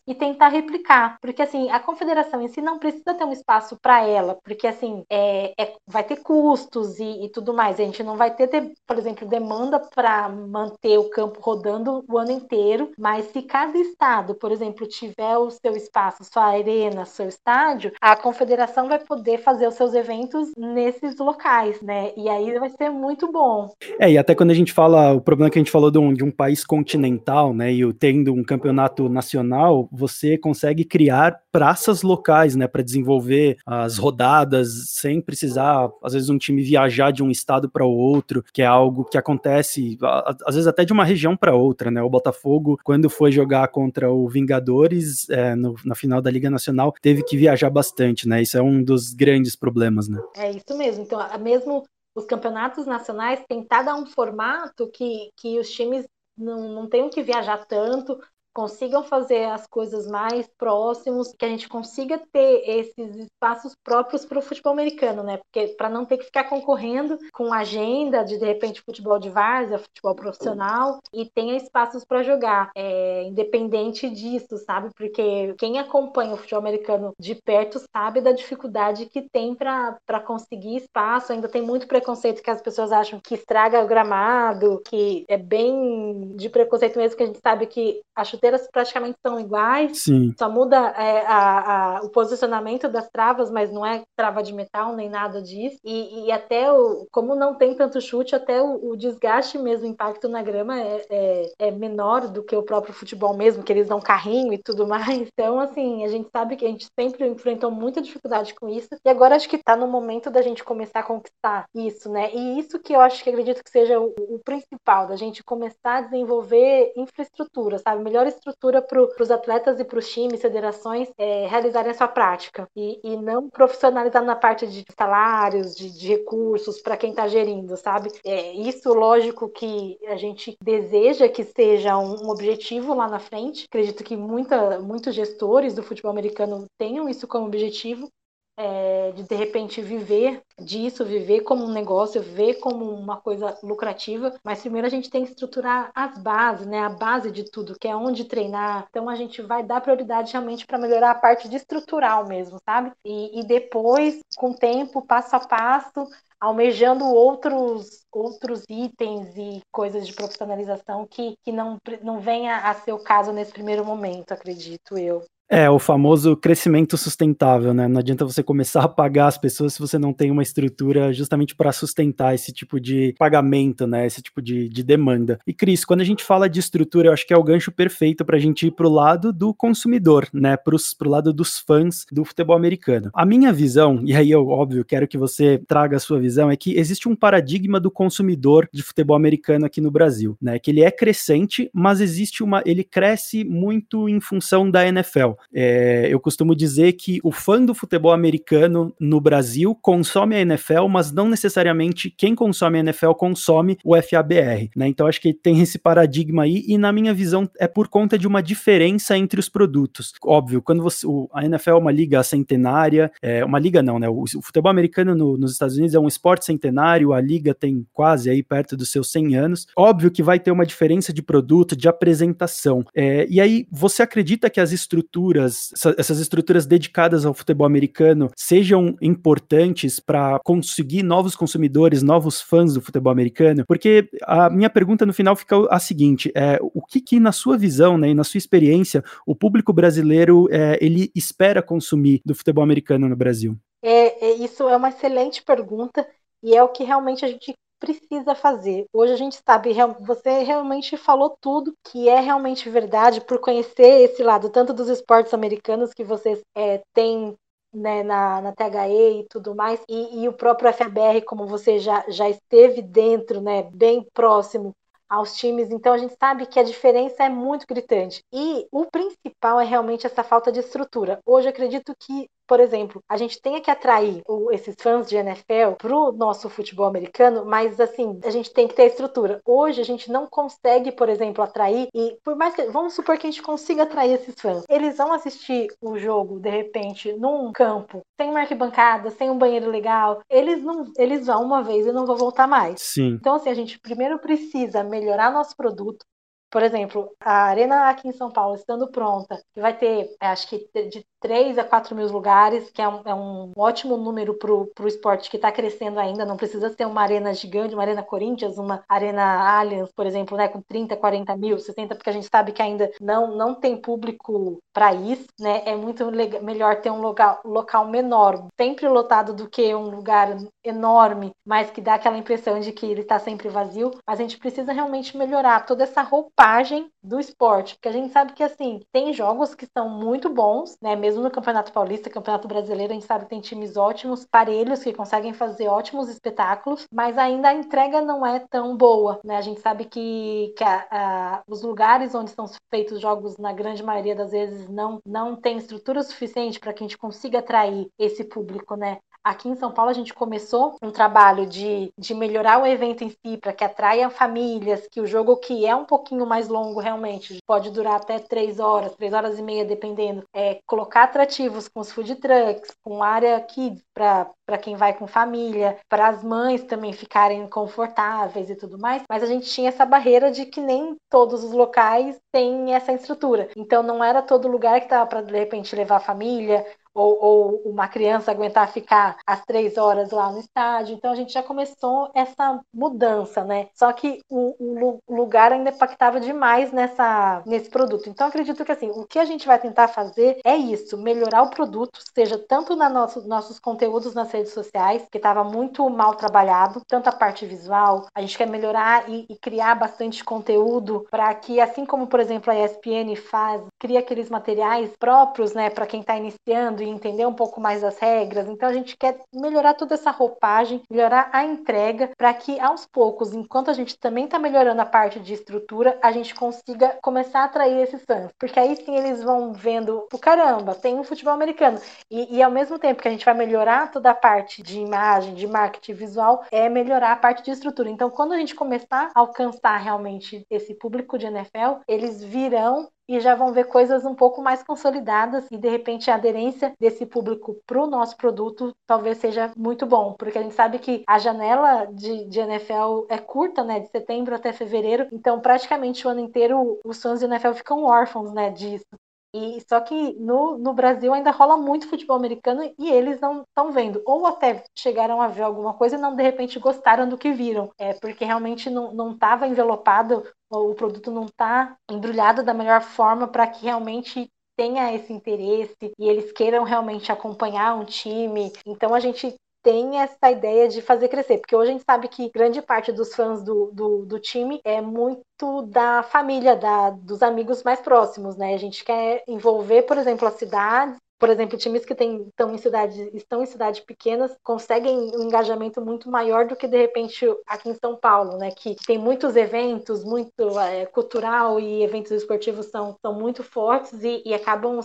e tentar replicar. Porque, assim, a confederação em si não precisa ter um espaço para ela, porque, assim, é, é, vai ter custos e, e, tudo mais. A gente não vai ter, por exemplo, demanda para manter o campo rodando o ano inteiro, mas se cada estado, por exemplo, tiver o seu espaço, sua arena, seu estádio, a confederação vai poder fazer os seus eventos nesses locais, né? E aí vai ser muito bom. É, e até quando a gente fala, o problema que a gente falou de um, de um país continental, né, e tendo um campeonato nacional você consegue criar praças locais, né, para desenvolver as rodadas sem precisar, às vezes, um time viajar de um estado para o outro, que é algo que acontece, às vezes, até de uma região para outra, né? O Botafogo, quando foi jogar contra o Vingadores é, no, na final da Liga Nacional, teve que viajar bastante, né? Isso é um dos grandes problemas, né? É isso mesmo. Então, mesmo os campeonatos nacionais tentar dar um formato que, que os times não, não tenham que viajar tanto, consigam fazer as coisas mais próximos, que a gente consiga ter esses espaços próprios para o futebol americano, né? Porque para não ter que ficar concorrendo com agenda de de repente futebol de várzea, futebol profissional e tenha espaços para jogar, é, independente disso, sabe? Porque quem acompanha o futebol americano de perto sabe da dificuldade que tem para conseguir espaço. Ainda tem muito preconceito que as pessoas acham que estraga o gramado, que é bem de preconceito mesmo que a gente sabe que acho chuteiras praticamente são iguais. Sim. Só muda é, a, a, o posicionamento das travas, mas não é trava de metal nem nada disso. E, e até o, como não tem tanto chute, até o, o desgaste mesmo, o impacto na grama é, é, é, menor do que o próprio futebol mesmo, que eles dão carrinho e tudo mais. Então, assim, a gente sabe que a gente sempre enfrentou muita dificuldade com isso. E agora acho que está no momento da gente começar a conquistar isso, né? E isso que eu acho que acredito que seja o, o principal, da gente começar a desenvolver infraestrutura, sabe? Melhores estrutura para os atletas e para os times, federações é, realizarem a sua prática e, e não profissionalizar na parte de salários, de, de recursos para quem está gerindo, sabe? É, isso, lógico, que a gente deseja que seja um, um objetivo lá na frente. Acredito que muita, muitos gestores do futebol americano tenham isso como objetivo, é, de de repente viver disso, viver como um negócio, ver como uma coisa lucrativa, mas primeiro a gente tem que estruturar as bases, né? A base de tudo, que é onde treinar. Então a gente vai dar prioridade realmente para melhorar a parte de estrutural mesmo, sabe? E, e depois, com o tempo, passo a passo, almejando outros outros itens e coisas de profissionalização que, que não, não venha a ser o caso nesse primeiro momento, acredito eu. É, o famoso crescimento sustentável, né? Não adianta você começar a pagar as pessoas se você não tem uma estrutura justamente para sustentar esse tipo de pagamento, né? Esse tipo de, de demanda. E, Cris, quando a gente fala de estrutura, eu acho que é o gancho perfeito para a gente ir para o lado do consumidor, né? Para o lado dos fãs do futebol americano. A minha visão, e aí eu, óbvio, quero que você traga a sua visão, é que existe um paradigma do consumidor de futebol americano aqui no Brasil, né? Que ele é crescente, mas existe uma. ele cresce muito em função da NFL. É, eu costumo dizer que o fã do futebol americano no Brasil consome a NFL, mas não necessariamente quem consome a NFL consome o FABR, né? Então acho que tem esse paradigma aí e na minha visão é por conta de uma diferença entre os produtos. Óbvio, quando você o, a NFL é uma liga centenária, é uma liga não, né? O, o futebol americano no, nos Estados Unidos é um esporte centenário, a liga tem quase aí perto dos seus 100 anos. Óbvio que vai ter uma diferença de produto, de apresentação. É, e aí você acredita que as estruturas estruturas, essas estruturas dedicadas ao futebol americano sejam importantes para conseguir novos consumidores, novos fãs do futebol americano? Porque a minha pergunta no final fica a seguinte: é, o que, que na sua visão, né, e na sua experiência, o público brasileiro é, ele espera consumir do futebol americano no Brasil? É, é, isso é uma excelente pergunta e é o que realmente a gente precisa fazer. Hoje a gente sabe, você realmente falou tudo que é realmente verdade por conhecer esse lado, tanto dos esportes americanos que vocês é, têm né, na, na THE e tudo mais, e, e, o próprio FBR, como você já, já esteve dentro, né, bem próximo aos times, então a gente sabe que a diferença é muito gritante. E o principal é realmente essa falta de estrutura. Hoje acredito que por exemplo, a gente tenha que atrair o, esses fãs de NFL pro nosso futebol americano, mas assim, a gente tem que ter estrutura. Hoje a gente não consegue, por exemplo, atrair e por mais que vamos supor que a gente consiga atrair esses fãs, eles vão assistir o jogo de repente num campo sem uma arquibancada, sem um banheiro legal, eles não, eles vão uma vez e não vão voltar mais. Sim. Então assim, a gente primeiro precisa melhorar nosso produto, por exemplo, a arena aqui em São Paulo estando pronta, vai ter, acho que de 3 a 4 mil lugares, que é um, é um ótimo número para o esporte que está crescendo ainda. Não precisa ser uma arena gigante, uma arena Corinthians, uma arena Allianz, por exemplo, né, com 30, 40 mil, 60, porque a gente sabe que ainda não, não tem público para isso, né? É muito melhor ter um local, local menor, sempre lotado, do que um lugar enorme, mas que dá aquela impressão de que ele está sempre vazio. Mas a gente precisa realmente melhorar toda essa roupagem do esporte, porque a gente sabe que assim tem jogos que são muito bons, né? Mesmo no Campeonato Paulista, Campeonato Brasileiro, a gente sabe que tem times ótimos, parelhos, que conseguem fazer ótimos espetáculos, mas ainda a entrega não é tão boa, né? A gente sabe que, que a, a, os lugares onde são feitos jogos, na grande maioria das vezes, não, não tem estrutura suficiente para que a gente consiga atrair esse público, né? Aqui em São Paulo a gente começou um trabalho de, de melhorar o evento em si para que atraia famílias, que o jogo que é um pouquinho mais longo realmente, pode durar até três horas, três horas e meia, dependendo, é colocar atrativos com os food trucks, com área kids para quem vai com família, para as mães também ficarem confortáveis e tudo mais, mas a gente tinha essa barreira de que nem todos os locais têm essa estrutura. Então não era todo lugar que estava para de repente levar a família ou, ou, uma criança aguentar ficar as três horas lá no estádio. Então a gente já começou essa mudança, né? Só que o, o, lugar ainda impactava demais nessa, nesse produto. Então acredito que assim, o que a gente vai tentar fazer é isso, melhorar o produto, seja tanto nos nosso, nossos conteúdos nas redes sociais, que estava muito mal trabalhado, tanto a parte visual, a gente quer melhorar e, e criar bastante conteúdo para que, assim como, por exemplo, a ESPN faz, cria aqueles materiais próprios, né, para quem está iniciando e entender um pouco mais das regras. Então a gente quer melhorar toda essa roupagem, melhorar a entrega, para que aos poucos, enquanto a gente também está melhorando a parte de estrutura, a gente consiga começar a atrair esses fãs. Porque aí sim eles vão vendo, o caramba, tem um futebol americano. E, e ao mesmo tempo que a gente vai melhorar toda a parte de imagem, de marketing visual, é melhorar a parte de estrutura. Então, quando a gente começar a alcançar realmente esse público de NFL, eles virão e já vão ver coisas um pouco mais consolidadas e de repente a aderência desse público para o nosso produto talvez seja muito bom, porque a gente sabe que a janela de, de NFL é curta, né, de setembro até fevereiro, então praticamente o ano inteiro os fãs de NFL ficam órfãos, né, disso. E só que no, no Brasil ainda rola muito futebol americano e eles não estão vendo. Ou até chegaram a ver alguma coisa e não de repente gostaram do que viram. É porque realmente não estava envelopado, o produto não está embrulhado da melhor forma para que realmente tenha esse interesse e eles queiram realmente acompanhar um time. Então a gente tem essa ideia de fazer crescer, porque hoje a gente sabe que grande parte dos fãs do, do, do time é muito da família, da, dos amigos mais próximos, né? A gente quer envolver, por exemplo, as cidades por exemplo, times que tem, estão, em cidades, estão em cidades pequenas conseguem um engajamento muito maior do que, de repente, aqui em São Paulo, né? Que tem muitos eventos, muito é, cultural e eventos esportivos são, são muito fortes e, e acabam,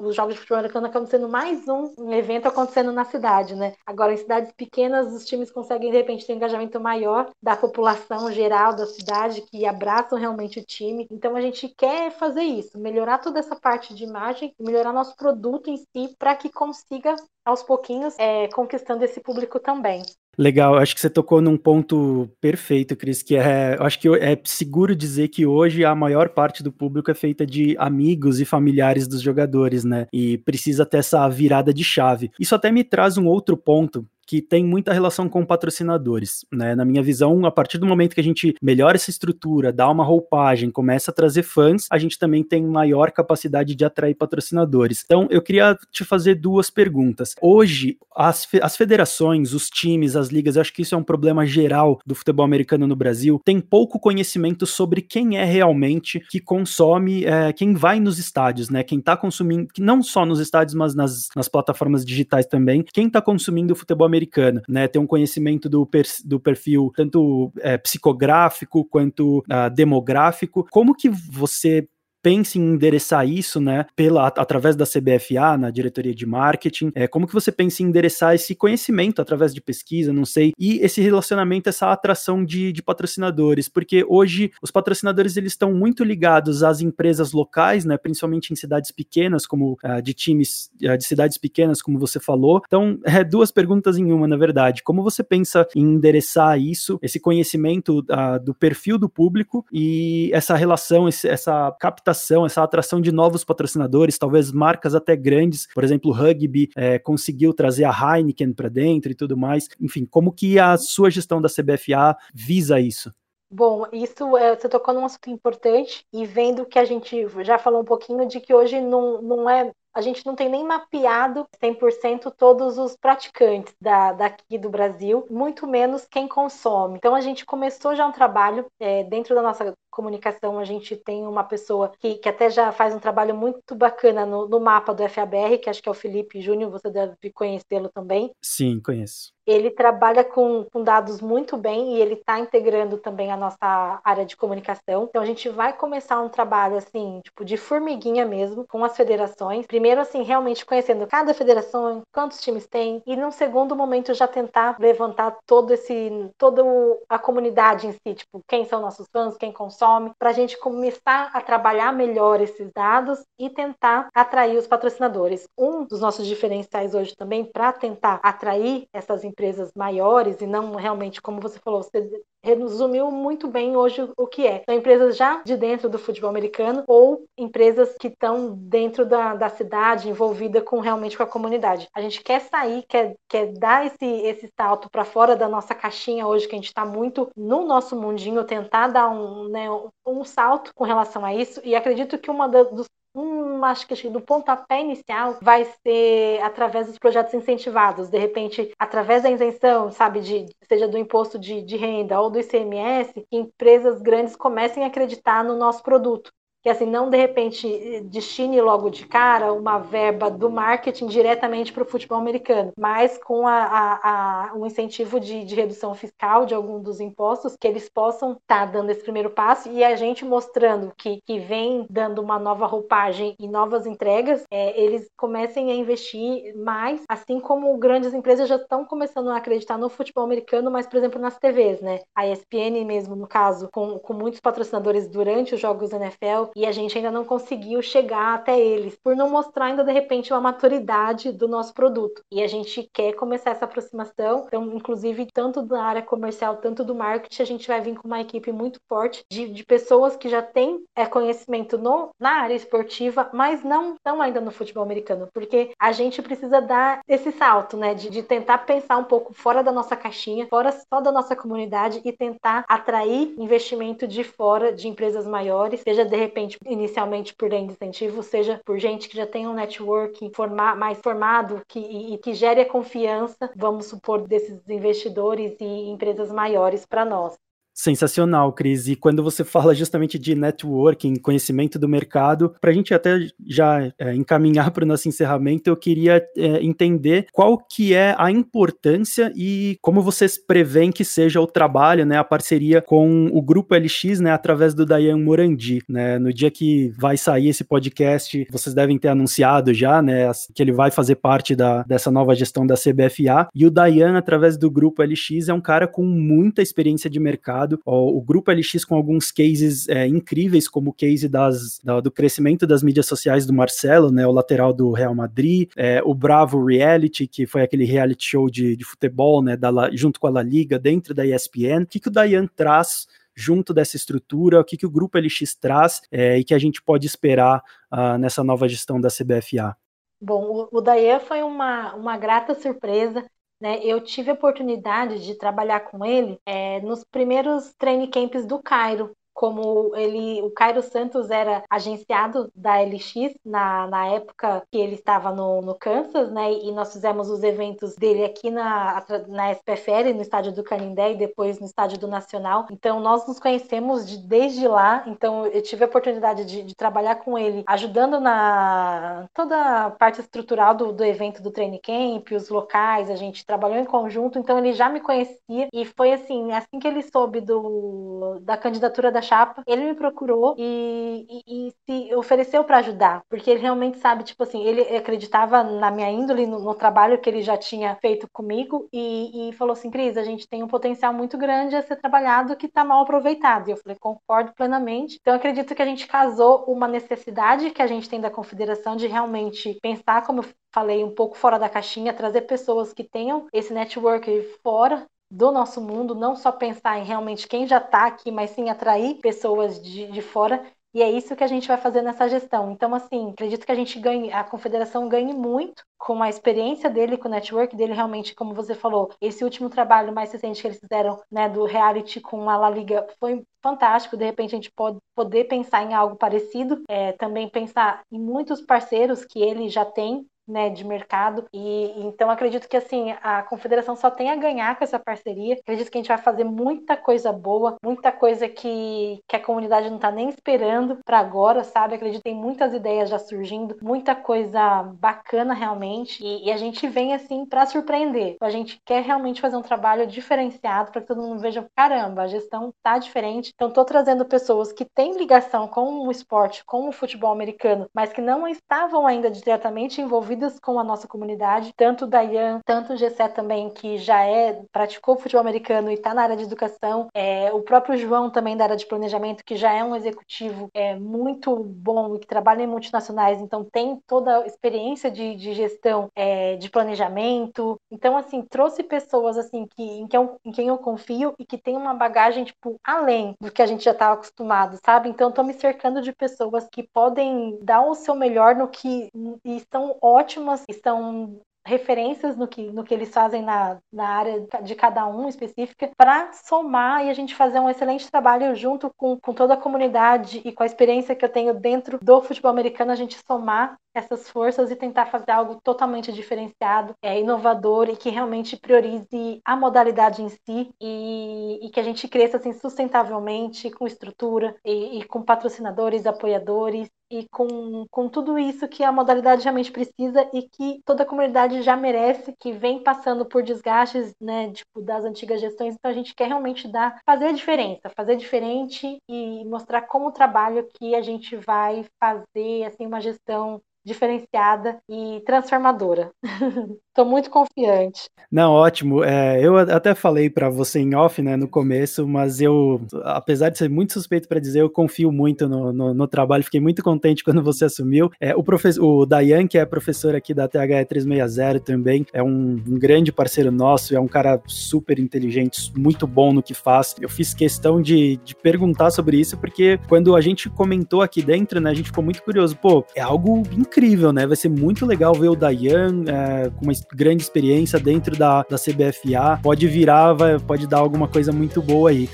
os jogos de futebol americano acabam sendo mais um, um evento acontecendo na cidade, né? Agora, em cidades pequenas, os times conseguem, de repente, ter um engajamento maior da população geral da cidade, que abraçam realmente o time. Então, a gente quer fazer isso, melhorar toda essa parte de imagem, melhorar nosso produto produto em si para que consiga, aos pouquinhos, é, conquistando esse público também. Legal, acho que você tocou num ponto perfeito, Cris, que é, acho que é seguro dizer que hoje a maior parte do público é feita de amigos e familiares dos jogadores, né? E precisa ter essa virada de chave. Isso até me traz um outro ponto que tem muita relação com patrocinadores, né? Na minha visão, a partir do momento que a gente melhora essa estrutura, dá uma roupagem, começa a trazer fãs, a gente também tem maior capacidade de atrair patrocinadores. Então, eu queria te fazer duas perguntas. Hoje, as, as federações, os times, as ligas, eu acho que isso é um problema geral do futebol americano no Brasil, tem pouco conhecimento sobre quem é realmente que consome, é, quem vai nos estádios, né? Quem tá consumindo, não só nos estádios, mas nas, nas plataformas digitais também, quem tá consumindo o futebol americano americana, né? Ter um conhecimento do, per, do perfil tanto é, psicográfico quanto uh, demográfico. Como que você pense em endereçar isso, né, pela, através da CBFA, na diretoria de marketing, é, como que você pensa em endereçar esse conhecimento através de pesquisa, não sei, e esse relacionamento, essa atração de, de patrocinadores, porque hoje os patrocinadores, eles estão muito ligados às empresas locais, né, principalmente em cidades pequenas, como uh, de times uh, de cidades pequenas, como você falou, então, é duas perguntas em uma, na verdade, como você pensa em endereçar isso, esse conhecimento uh, do perfil do público e essa relação, esse, essa captação captação, essa atração de novos patrocinadores, talvez marcas até grandes, por exemplo, o Rugby é, conseguiu trazer a Heineken para dentro e tudo mais. Enfim, como que a sua gestão da CBFA visa isso? Bom, isso é, você tocou num assunto importante e vendo que a gente já falou um pouquinho de que hoje não, não é a gente não tem nem mapeado 100% todos os praticantes da, daqui do Brasil, muito menos quem consome. Então a gente começou já um trabalho é, dentro da nossa comunicação, a gente tem uma pessoa que, que até já faz um trabalho muito bacana no, no mapa do FABR, que acho que é o Felipe Júnior, você deve conhecê-lo também. Sim, conheço ele trabalha com, com, dados muito bem e ele está integrando também a nossa área de comunicação. Então a gente vai começar um trabalho assim, tipo de formiguinha mesmo, com as federações. Primeiro assim, realmente conhecendo cada federação, quantos times tem e num segundo momento já tentar levantar todo esse toda a comunidade em si, tipo, quem são nossos fãs, quem consome, para a gente começar a trabalhar melhor esses dados e tentar atrair os patrocinadores. Um dos nossos diferenciais hoje também para tentar atrair essas empresas empresas maiores e não realmente, como você falou, você resumiu muito bem hoje o que é. São empresas já de dentro do futebol americano ou empresas que estão dentro da, da cidade, envolvida com realmente com a comunidade. A gente quer sair, quer, quer dar esse, esse salto para fora da nossa caixinha hoje, que a gente está muito no nosso mundinho, tentar dar um, né, um salto com relação a isso. E acredito que uma dos um, acho que do pontapé inicial vai ser através dos projetos incentivados, de repente, através da isenção, sabe, de, seja do imposto de, de renda ou do ICMS, que empresas grandes comecem a acreditar no nosso produto que assim não de repente destine logo de cara uma verba do marketing diretamente para o futebol americano, mas com a, a, a um incentivo de, de, redução fiscal de algum dos impostos, que eles possam estar tá dando esse primeiro passo e a gente mostrando que, que vem dando uma nova roupagem e novas entregas, é, eles comecem a investir mais, assim como grandes empresas já estão começando a acreditar no futebol americano, mas por exemplo nas TVs, né? A ESPN mesmo, no caso, com, com muitos patrocinadores durante os jogos da NFL, e a gente ainda não conseguiu chegar até eles, por não mostrar ainda de repente uma maturidade do nosso produto. E a gente quer começar essa aproximação, então, inclusive, tanto da área comercial, tanto do marketing, a gente vai vir com uma equipe muito forte de, de pessoas que já têm é, conhecimento no, na área esportiva, mas não estão ainda no futebol americano, porque a gente precisa dar esse salto, né, de, de tentar pensar um pouco fora da nossa caixinha, fora só da nossa comunidade e tentar atrair investimento de fora de empresas maiores, seja de repente repente, inicialmente por lei de incentivo, seja por gente que já tem um networking forma, mais formado que, e, e que gere a confiança, vamos supor, desses investidores e empresas maiores para nós. Sensacional, Cris. E quando você fala justamente de networking, conhecimento do mercado, para a gente até já é, encaminhar para o nosso encerramento, eu queria é, entender qual que é a importância e como vocês preveem que seja o trabalho, né, a parceria com o Grupo LX, né, através do Dayan Morandi, né, no dia que vai sair esse podcast, vocês devem ter anunciado já, né, que ele vai fazer parte da, dessa nova gestão da CBFA, e o Dayan, através do Grupo LX, é um cara com muita experiência de mercado, mercado. O grupo LX com alguns cases é, incríveis, como o case das, da, do crescimento das mídias sociais do Marcelo, né, o lateral do Real Madrid, é, o Bravo Reality, que foi aquele reality show de, de futebol, né, da, junto com a La Liga, dentro da ESPN. O que, que o Dayan traz junto dessa estrutura, o que, que o Grupo LX traz é, e que a gente pode esperar uh, nessa nova gestão da CBFA? Bom, o, o Dayan foi uma, uma grata surpresa. Né, eu tive a oportunidade de trabalhar com ele é, nos primeiros training camps do Cairo, como ele, o Cairo Santos era agenciado da LX na, na época que ele estava no, no Kansas, né? E nós fizemos os eventos dele aqui na, na SPFL, no estádio do Canindé e depois no estádio do Nacional. Então nós nos conhecemos de, desde lá. Então eu tive a oportunidade de, de, trabalhar com ele, ajudando na toda a parte estrutural do, do evento do Training Camp, os locais, a gente trabalhou em conjunto. Então ele já me conhecia e foi assim, assim que ele soube do, da candidatura da chapa, ele me procurou e, e, e se ofereceu para ajudar, porque ele realmente sabe, tipo assim, ele acreditava na minha índole, no, no trabalho que ele já tinha feito comigo e, e, falou assim, Cris, a gente tem um potencial muito grande a ser trabalhado que está mal aproveitado. E eu falei, concordo plenamente. Então, acredito que a gente casou uma necessidade que a gente tem da confederação de realmente pensar, como falei, um pouco fora da caixinha, trazer pessoas que tenham esse network fora do nosso mundo, não só pensar em realmente quem já está aqui, mas sim atrair pessoas de, de fora. E é isso que a gente vai fazer nessa gestão. Então, assim, acredito que a gente ganhe, a confederação ganhe muito com a experiência dele, com o network dele, realmente, como você falou, esse último trabalho mais recente que eles fizeram, né, do reality com a La Liga foi fantástico. De repente, a gente pode poder pensar em algo parecido, é, também pensar em muitos parceiros que ele já tem né, de mercado. E então acredito que assim a confederação só tem a ganhar com essa parceria. Acredito que a gente vai fazer muita coisa boa, muita coisa que, que a comunidade não está nem esperando para agora, sabe? Acredito que tem muitas ideias já surgindo, muita coisa bacana realmente. E, e a gente vem assim para surpreender. A gente quer realmente fazer um trabalho diferenciado para que todo mundo veja, caramba, a gestão tá diferente. Então tô trazendo pessoas que têm ligação com o esporte, com o futebol americano, mas que não estavam ainda diretamente envolvidas com a nossa comunidade, tanto o Dayan, tanto o Gessé também, que já é, praticou futebol americano e está na área de educação, é, o próprio João também da área de planejamento, que já é um executivo é, muito bom e que trabalha em multinacionais, então tem toda a experiência de, de gestão é, de planejamento. Então, assim, trouxe pessoas assim que, em, quem eu, em quem eu confio e que tem uma bagagem, tipo, além do que a gente já estava acostumado, sabe? Então, estou me cercando de pessoas que podem dar o seu melhor no que e estão ótimas, estão referências no que, no que eles fazem na, na área de cada um específica, para somar e a gente fazer um excelente trabalho junto com, com toda a comunidade e com a experiência que eu tenho dentro do futebol americano, a gente somar essas forças e tentar fazer algo totalmente diferenciado, é, inovador e que realmente priorize a modalidade em si e, e que a gente cresça assim, sustentavelmente, com estrutura e, e com patrocinadores, apoiadores e com, com tudo isso que a modalidade realmente precisa e que toda a comunidade já merece, que vem passando por desgastes, né, tipo, das antigas gestões, então a gente quer realmente dar, fazer a diferença, fazer diferente e mostrar como o trabalho que a gente vai fazer, assim, uma gestão diferenciada e transformadora. Estou muito confiante. Não, ótimo. É, eu até falei para você em off, né, no começo, mas eu, apesar de ser muito suspeito para dizer, eu confio muito no, no, no, trabalho. Fiquei muito contente quando você assumiu. É, o professor, o Dayan, que é professor aqui da THE 360 também, é um, um grande parceiro nosso, é um cara super inteligente, muito bom no que faz. Eu fiz questão de, de perguntar sobre isso porque quando a gente comentou aqui dentro, né, a gente ficou muito curioso. Pô, é algo incrível, né? Vai ser muito legal ver o Dayan é, com uma grande experiência dentro da, da CBFA, pode virar, vai, pode dar alguma coisa muito boa aí.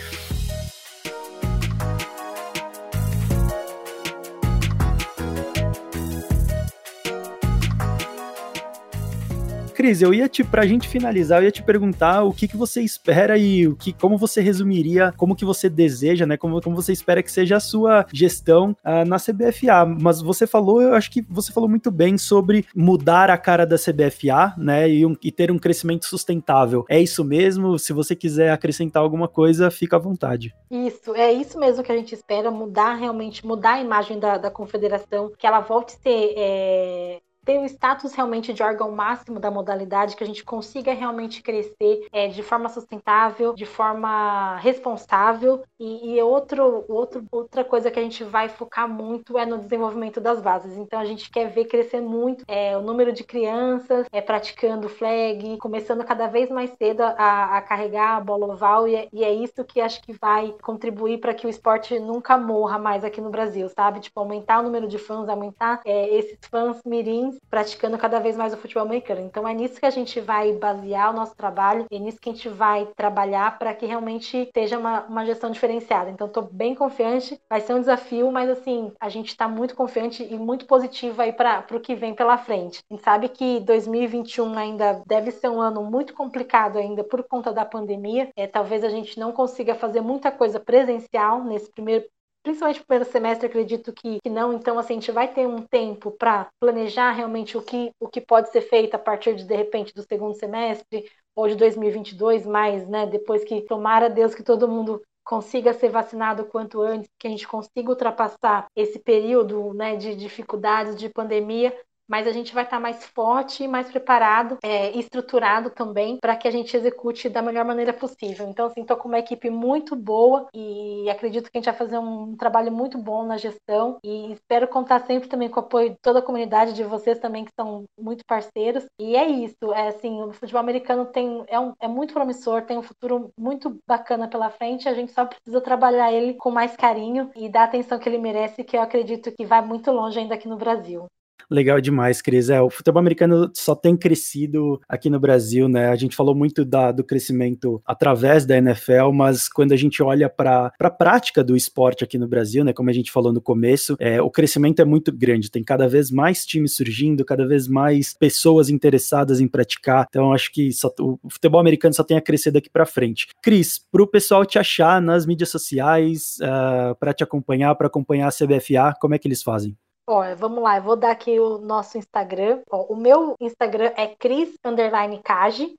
Cris, eu ia te, pra gente finalizar, eu ia te perguntar o que, que você espera e o que, como você resumiria, como que você deseja, né? Como, como você espera que seja a sua gestão uh, na CBFA. Mas você falou, eu acho que você falou muito bem sobre mudar a cara da CBFA, né? E, um, e ter um crescimento sustentável. É isso mesmo? Se você quiser acrescentar alguma coisa, fica à vontade. Isso, é isso mesmo que a gente espera, mudar realmente, mudar a imagem da, da confederação, que ela volte a ser é, ter o status realmente de órgão máximo da modalidade, que a gente consiga realmente crescer é, de forma sustentável, de forma responsável. E, e outro, outro, outra coisa que a gente vai focar muito é no desenvolvimento das bases. Então a gente quer ver crescer muito é, o número de crianças é, praticando flag, começando cada vez mais cedo a, a carregar a bola oval, e é, e é isso que acho que vai contribuir para que o esporte nunca morra mais aqui no Brasil, sabe? Tipo, aumentar o número de fãs, aumentar é, esses fãs mirins praticando cada vez mais o futebol americano. Então é nisso que a gente vai basear o nosso trabalho, é nisso que a gente vai trabalhar para que realmente seja uma, uma gestão diferenciada. Então estou bem confiante, vai ser um desafio, mas assim, a gente está muito confiante e muito positivo aí para o que vem pela frente. A gente sabe que 2021 ainda deve ser um ano muito complicado ainda por conta da pandemia. É, talvez a gente não consiga fazer muita coisa presencial nesse primeiro principalmente no primeiro semestre, acredito que, que não. Então, assim, a gente vai ter um tempo para planejar realmente o que, o que pode ser feito a partir de, de repente, do segundo semestre ou de 2022, mais, né? Depois que, tomara Deus que todo mundo consiga ser vacinado quanto antes, que a gente consiga ultrapassar esse período né, de dificuldades, de pandemia, mas a gente vai estar mais forte mais preparado é, estruturado também para que a gente execute da melhor maneira possível. Então, assim, estou com uma equipe muito boa e acredito que a gente vai fazer um trabalho muito bom na gestão e espero contar sempre também com o apoio de toda a comunidade, de vocês também que são muito parceiros. E é isso, é assim, o futebol americano tem, é, um, é muito promissor, tem um futuro muito bacana pela frente, a gente só precisa trabalhar ele com mais carinho e dar a atenção que ele merece, que eu acredito que vai muito longe ainda aqui no Brasil. Legal demais, Cris. É, o futebol americano só tem crescido aqui no Brasil, né? A gente falou muito da, do crescimento através da NFL, mas quando a gente olha para a prática do esporte aqui no Brasil, né? Como a gente falou no começo, é, o crescimento é muito grande. Tem cada vez mais times surgindo, cada vez mais pessoas interessadas em praticar. Então, acho que só, o futebol americano só tem a crescer daqui para frente. Cris, para o pessoal te achar nas mídias sociais, uh, para te acompanhar, para acompanhar a CBFA, como é que eles fazem? Ó, vamos lá, eu vou dar aqui o nosso Instagram. Ó, o meu Instagram é Cris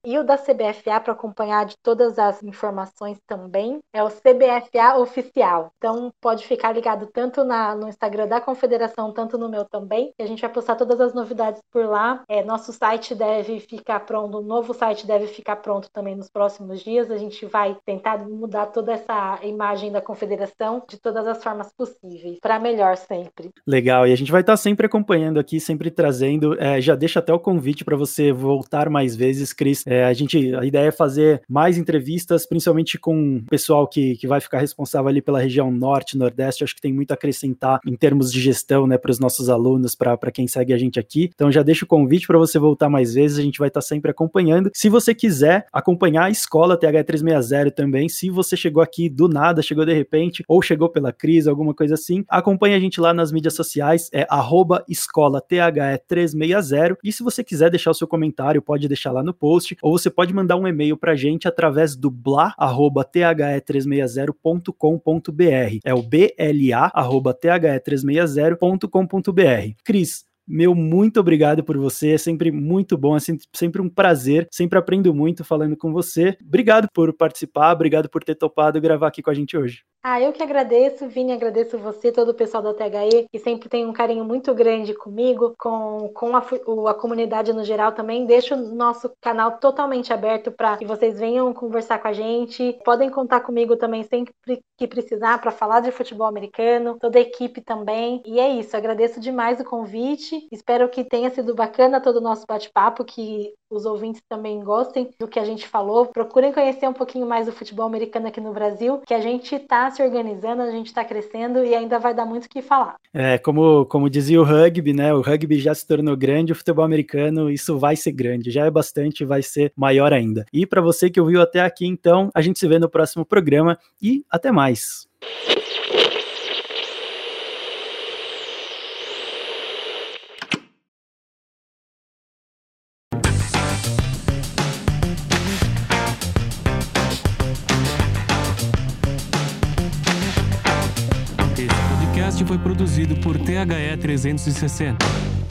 e o da CBFA para acompanhar de todas as informações também é o CBFA Oficial. Então pode ficar ligado tanto na, no Instagram da Confederação, tanto no meu também. A gente vai postar todas as novidades por lá. É, nosso site deve ficar pronto, o novo site deve ficar pronto também nos próximos dias. A gente vai tentar mudar toda essa imagem da Confederação de todas as formas possíveis, para melhor sempre. Legal, e gente vai estar sempre acompanhando aqui, sempre trazendo. É, já deixa até o convite para você voltar mais vezes, Cris. É, a gente, a ideia é fazer mais entrevistas, principalmente com o pessoal que, que vai ficar responsável ali pela região norte, nordeste. Acho que tem muito a acrescentar em termos de gestão, né, para os nossos alunos, para quem segue a gente aqui. Então já deixa o convite para você voltar mais vezes. A gente vai estar sempre acompanhando. Se você quiser acompanhar a escola TH360 também, se você chegou aqui do nada, chegou de repente, ou chegou pela crise, alguma coisa assim, acompanhe a gente lá nas mídias sociais é arroba escola THE360. E se você quiser deixar o seu comentário, pode deixar lá no post, ou você pode mandar um e-mail pra gente através do bla@the360.com.br. É o BLA arroba the360.com.br. Cris, meu, muito obrigado por você. É sempre muito bom, é sempre um prazer. Sempre aprendo muito falando com você. Obrigado por participar, obrigado por ter topado gravar aqui com a gente hoje. Ah, eu que agradeço, Vini, agradeço você, todo o pessoal da THE, que sempre tem um carinho muito grande comigo, com, com a, a comunidade no geral também. Deixo o nosso canal totalmente aberto para que vocês venham conversar com a gente. Podem contar comigo também sempre que precisar para falar de futebol americano, toda a equipe também. E é isso, agradeço demais o convite. Espero que tenha sido bacana todo o nosso bate-papo, que os ouvintes também gostem do que a gente falou. Procurem conhecer um pouquinho mais do futebol americano aqui no Brasil, que a gente está se organizando, a gente está crescendo e ainda vai dar muito o que falar. É, como, como dizia o rugby, né? O rugby já se tornou grande, o futebol americano, isso vai ser grande, já é bastante, vai ser maior ainda. E para você que ouviu até aqui, então, a gente se vê no próximo programa e até mais. Foi produzido por THE 360.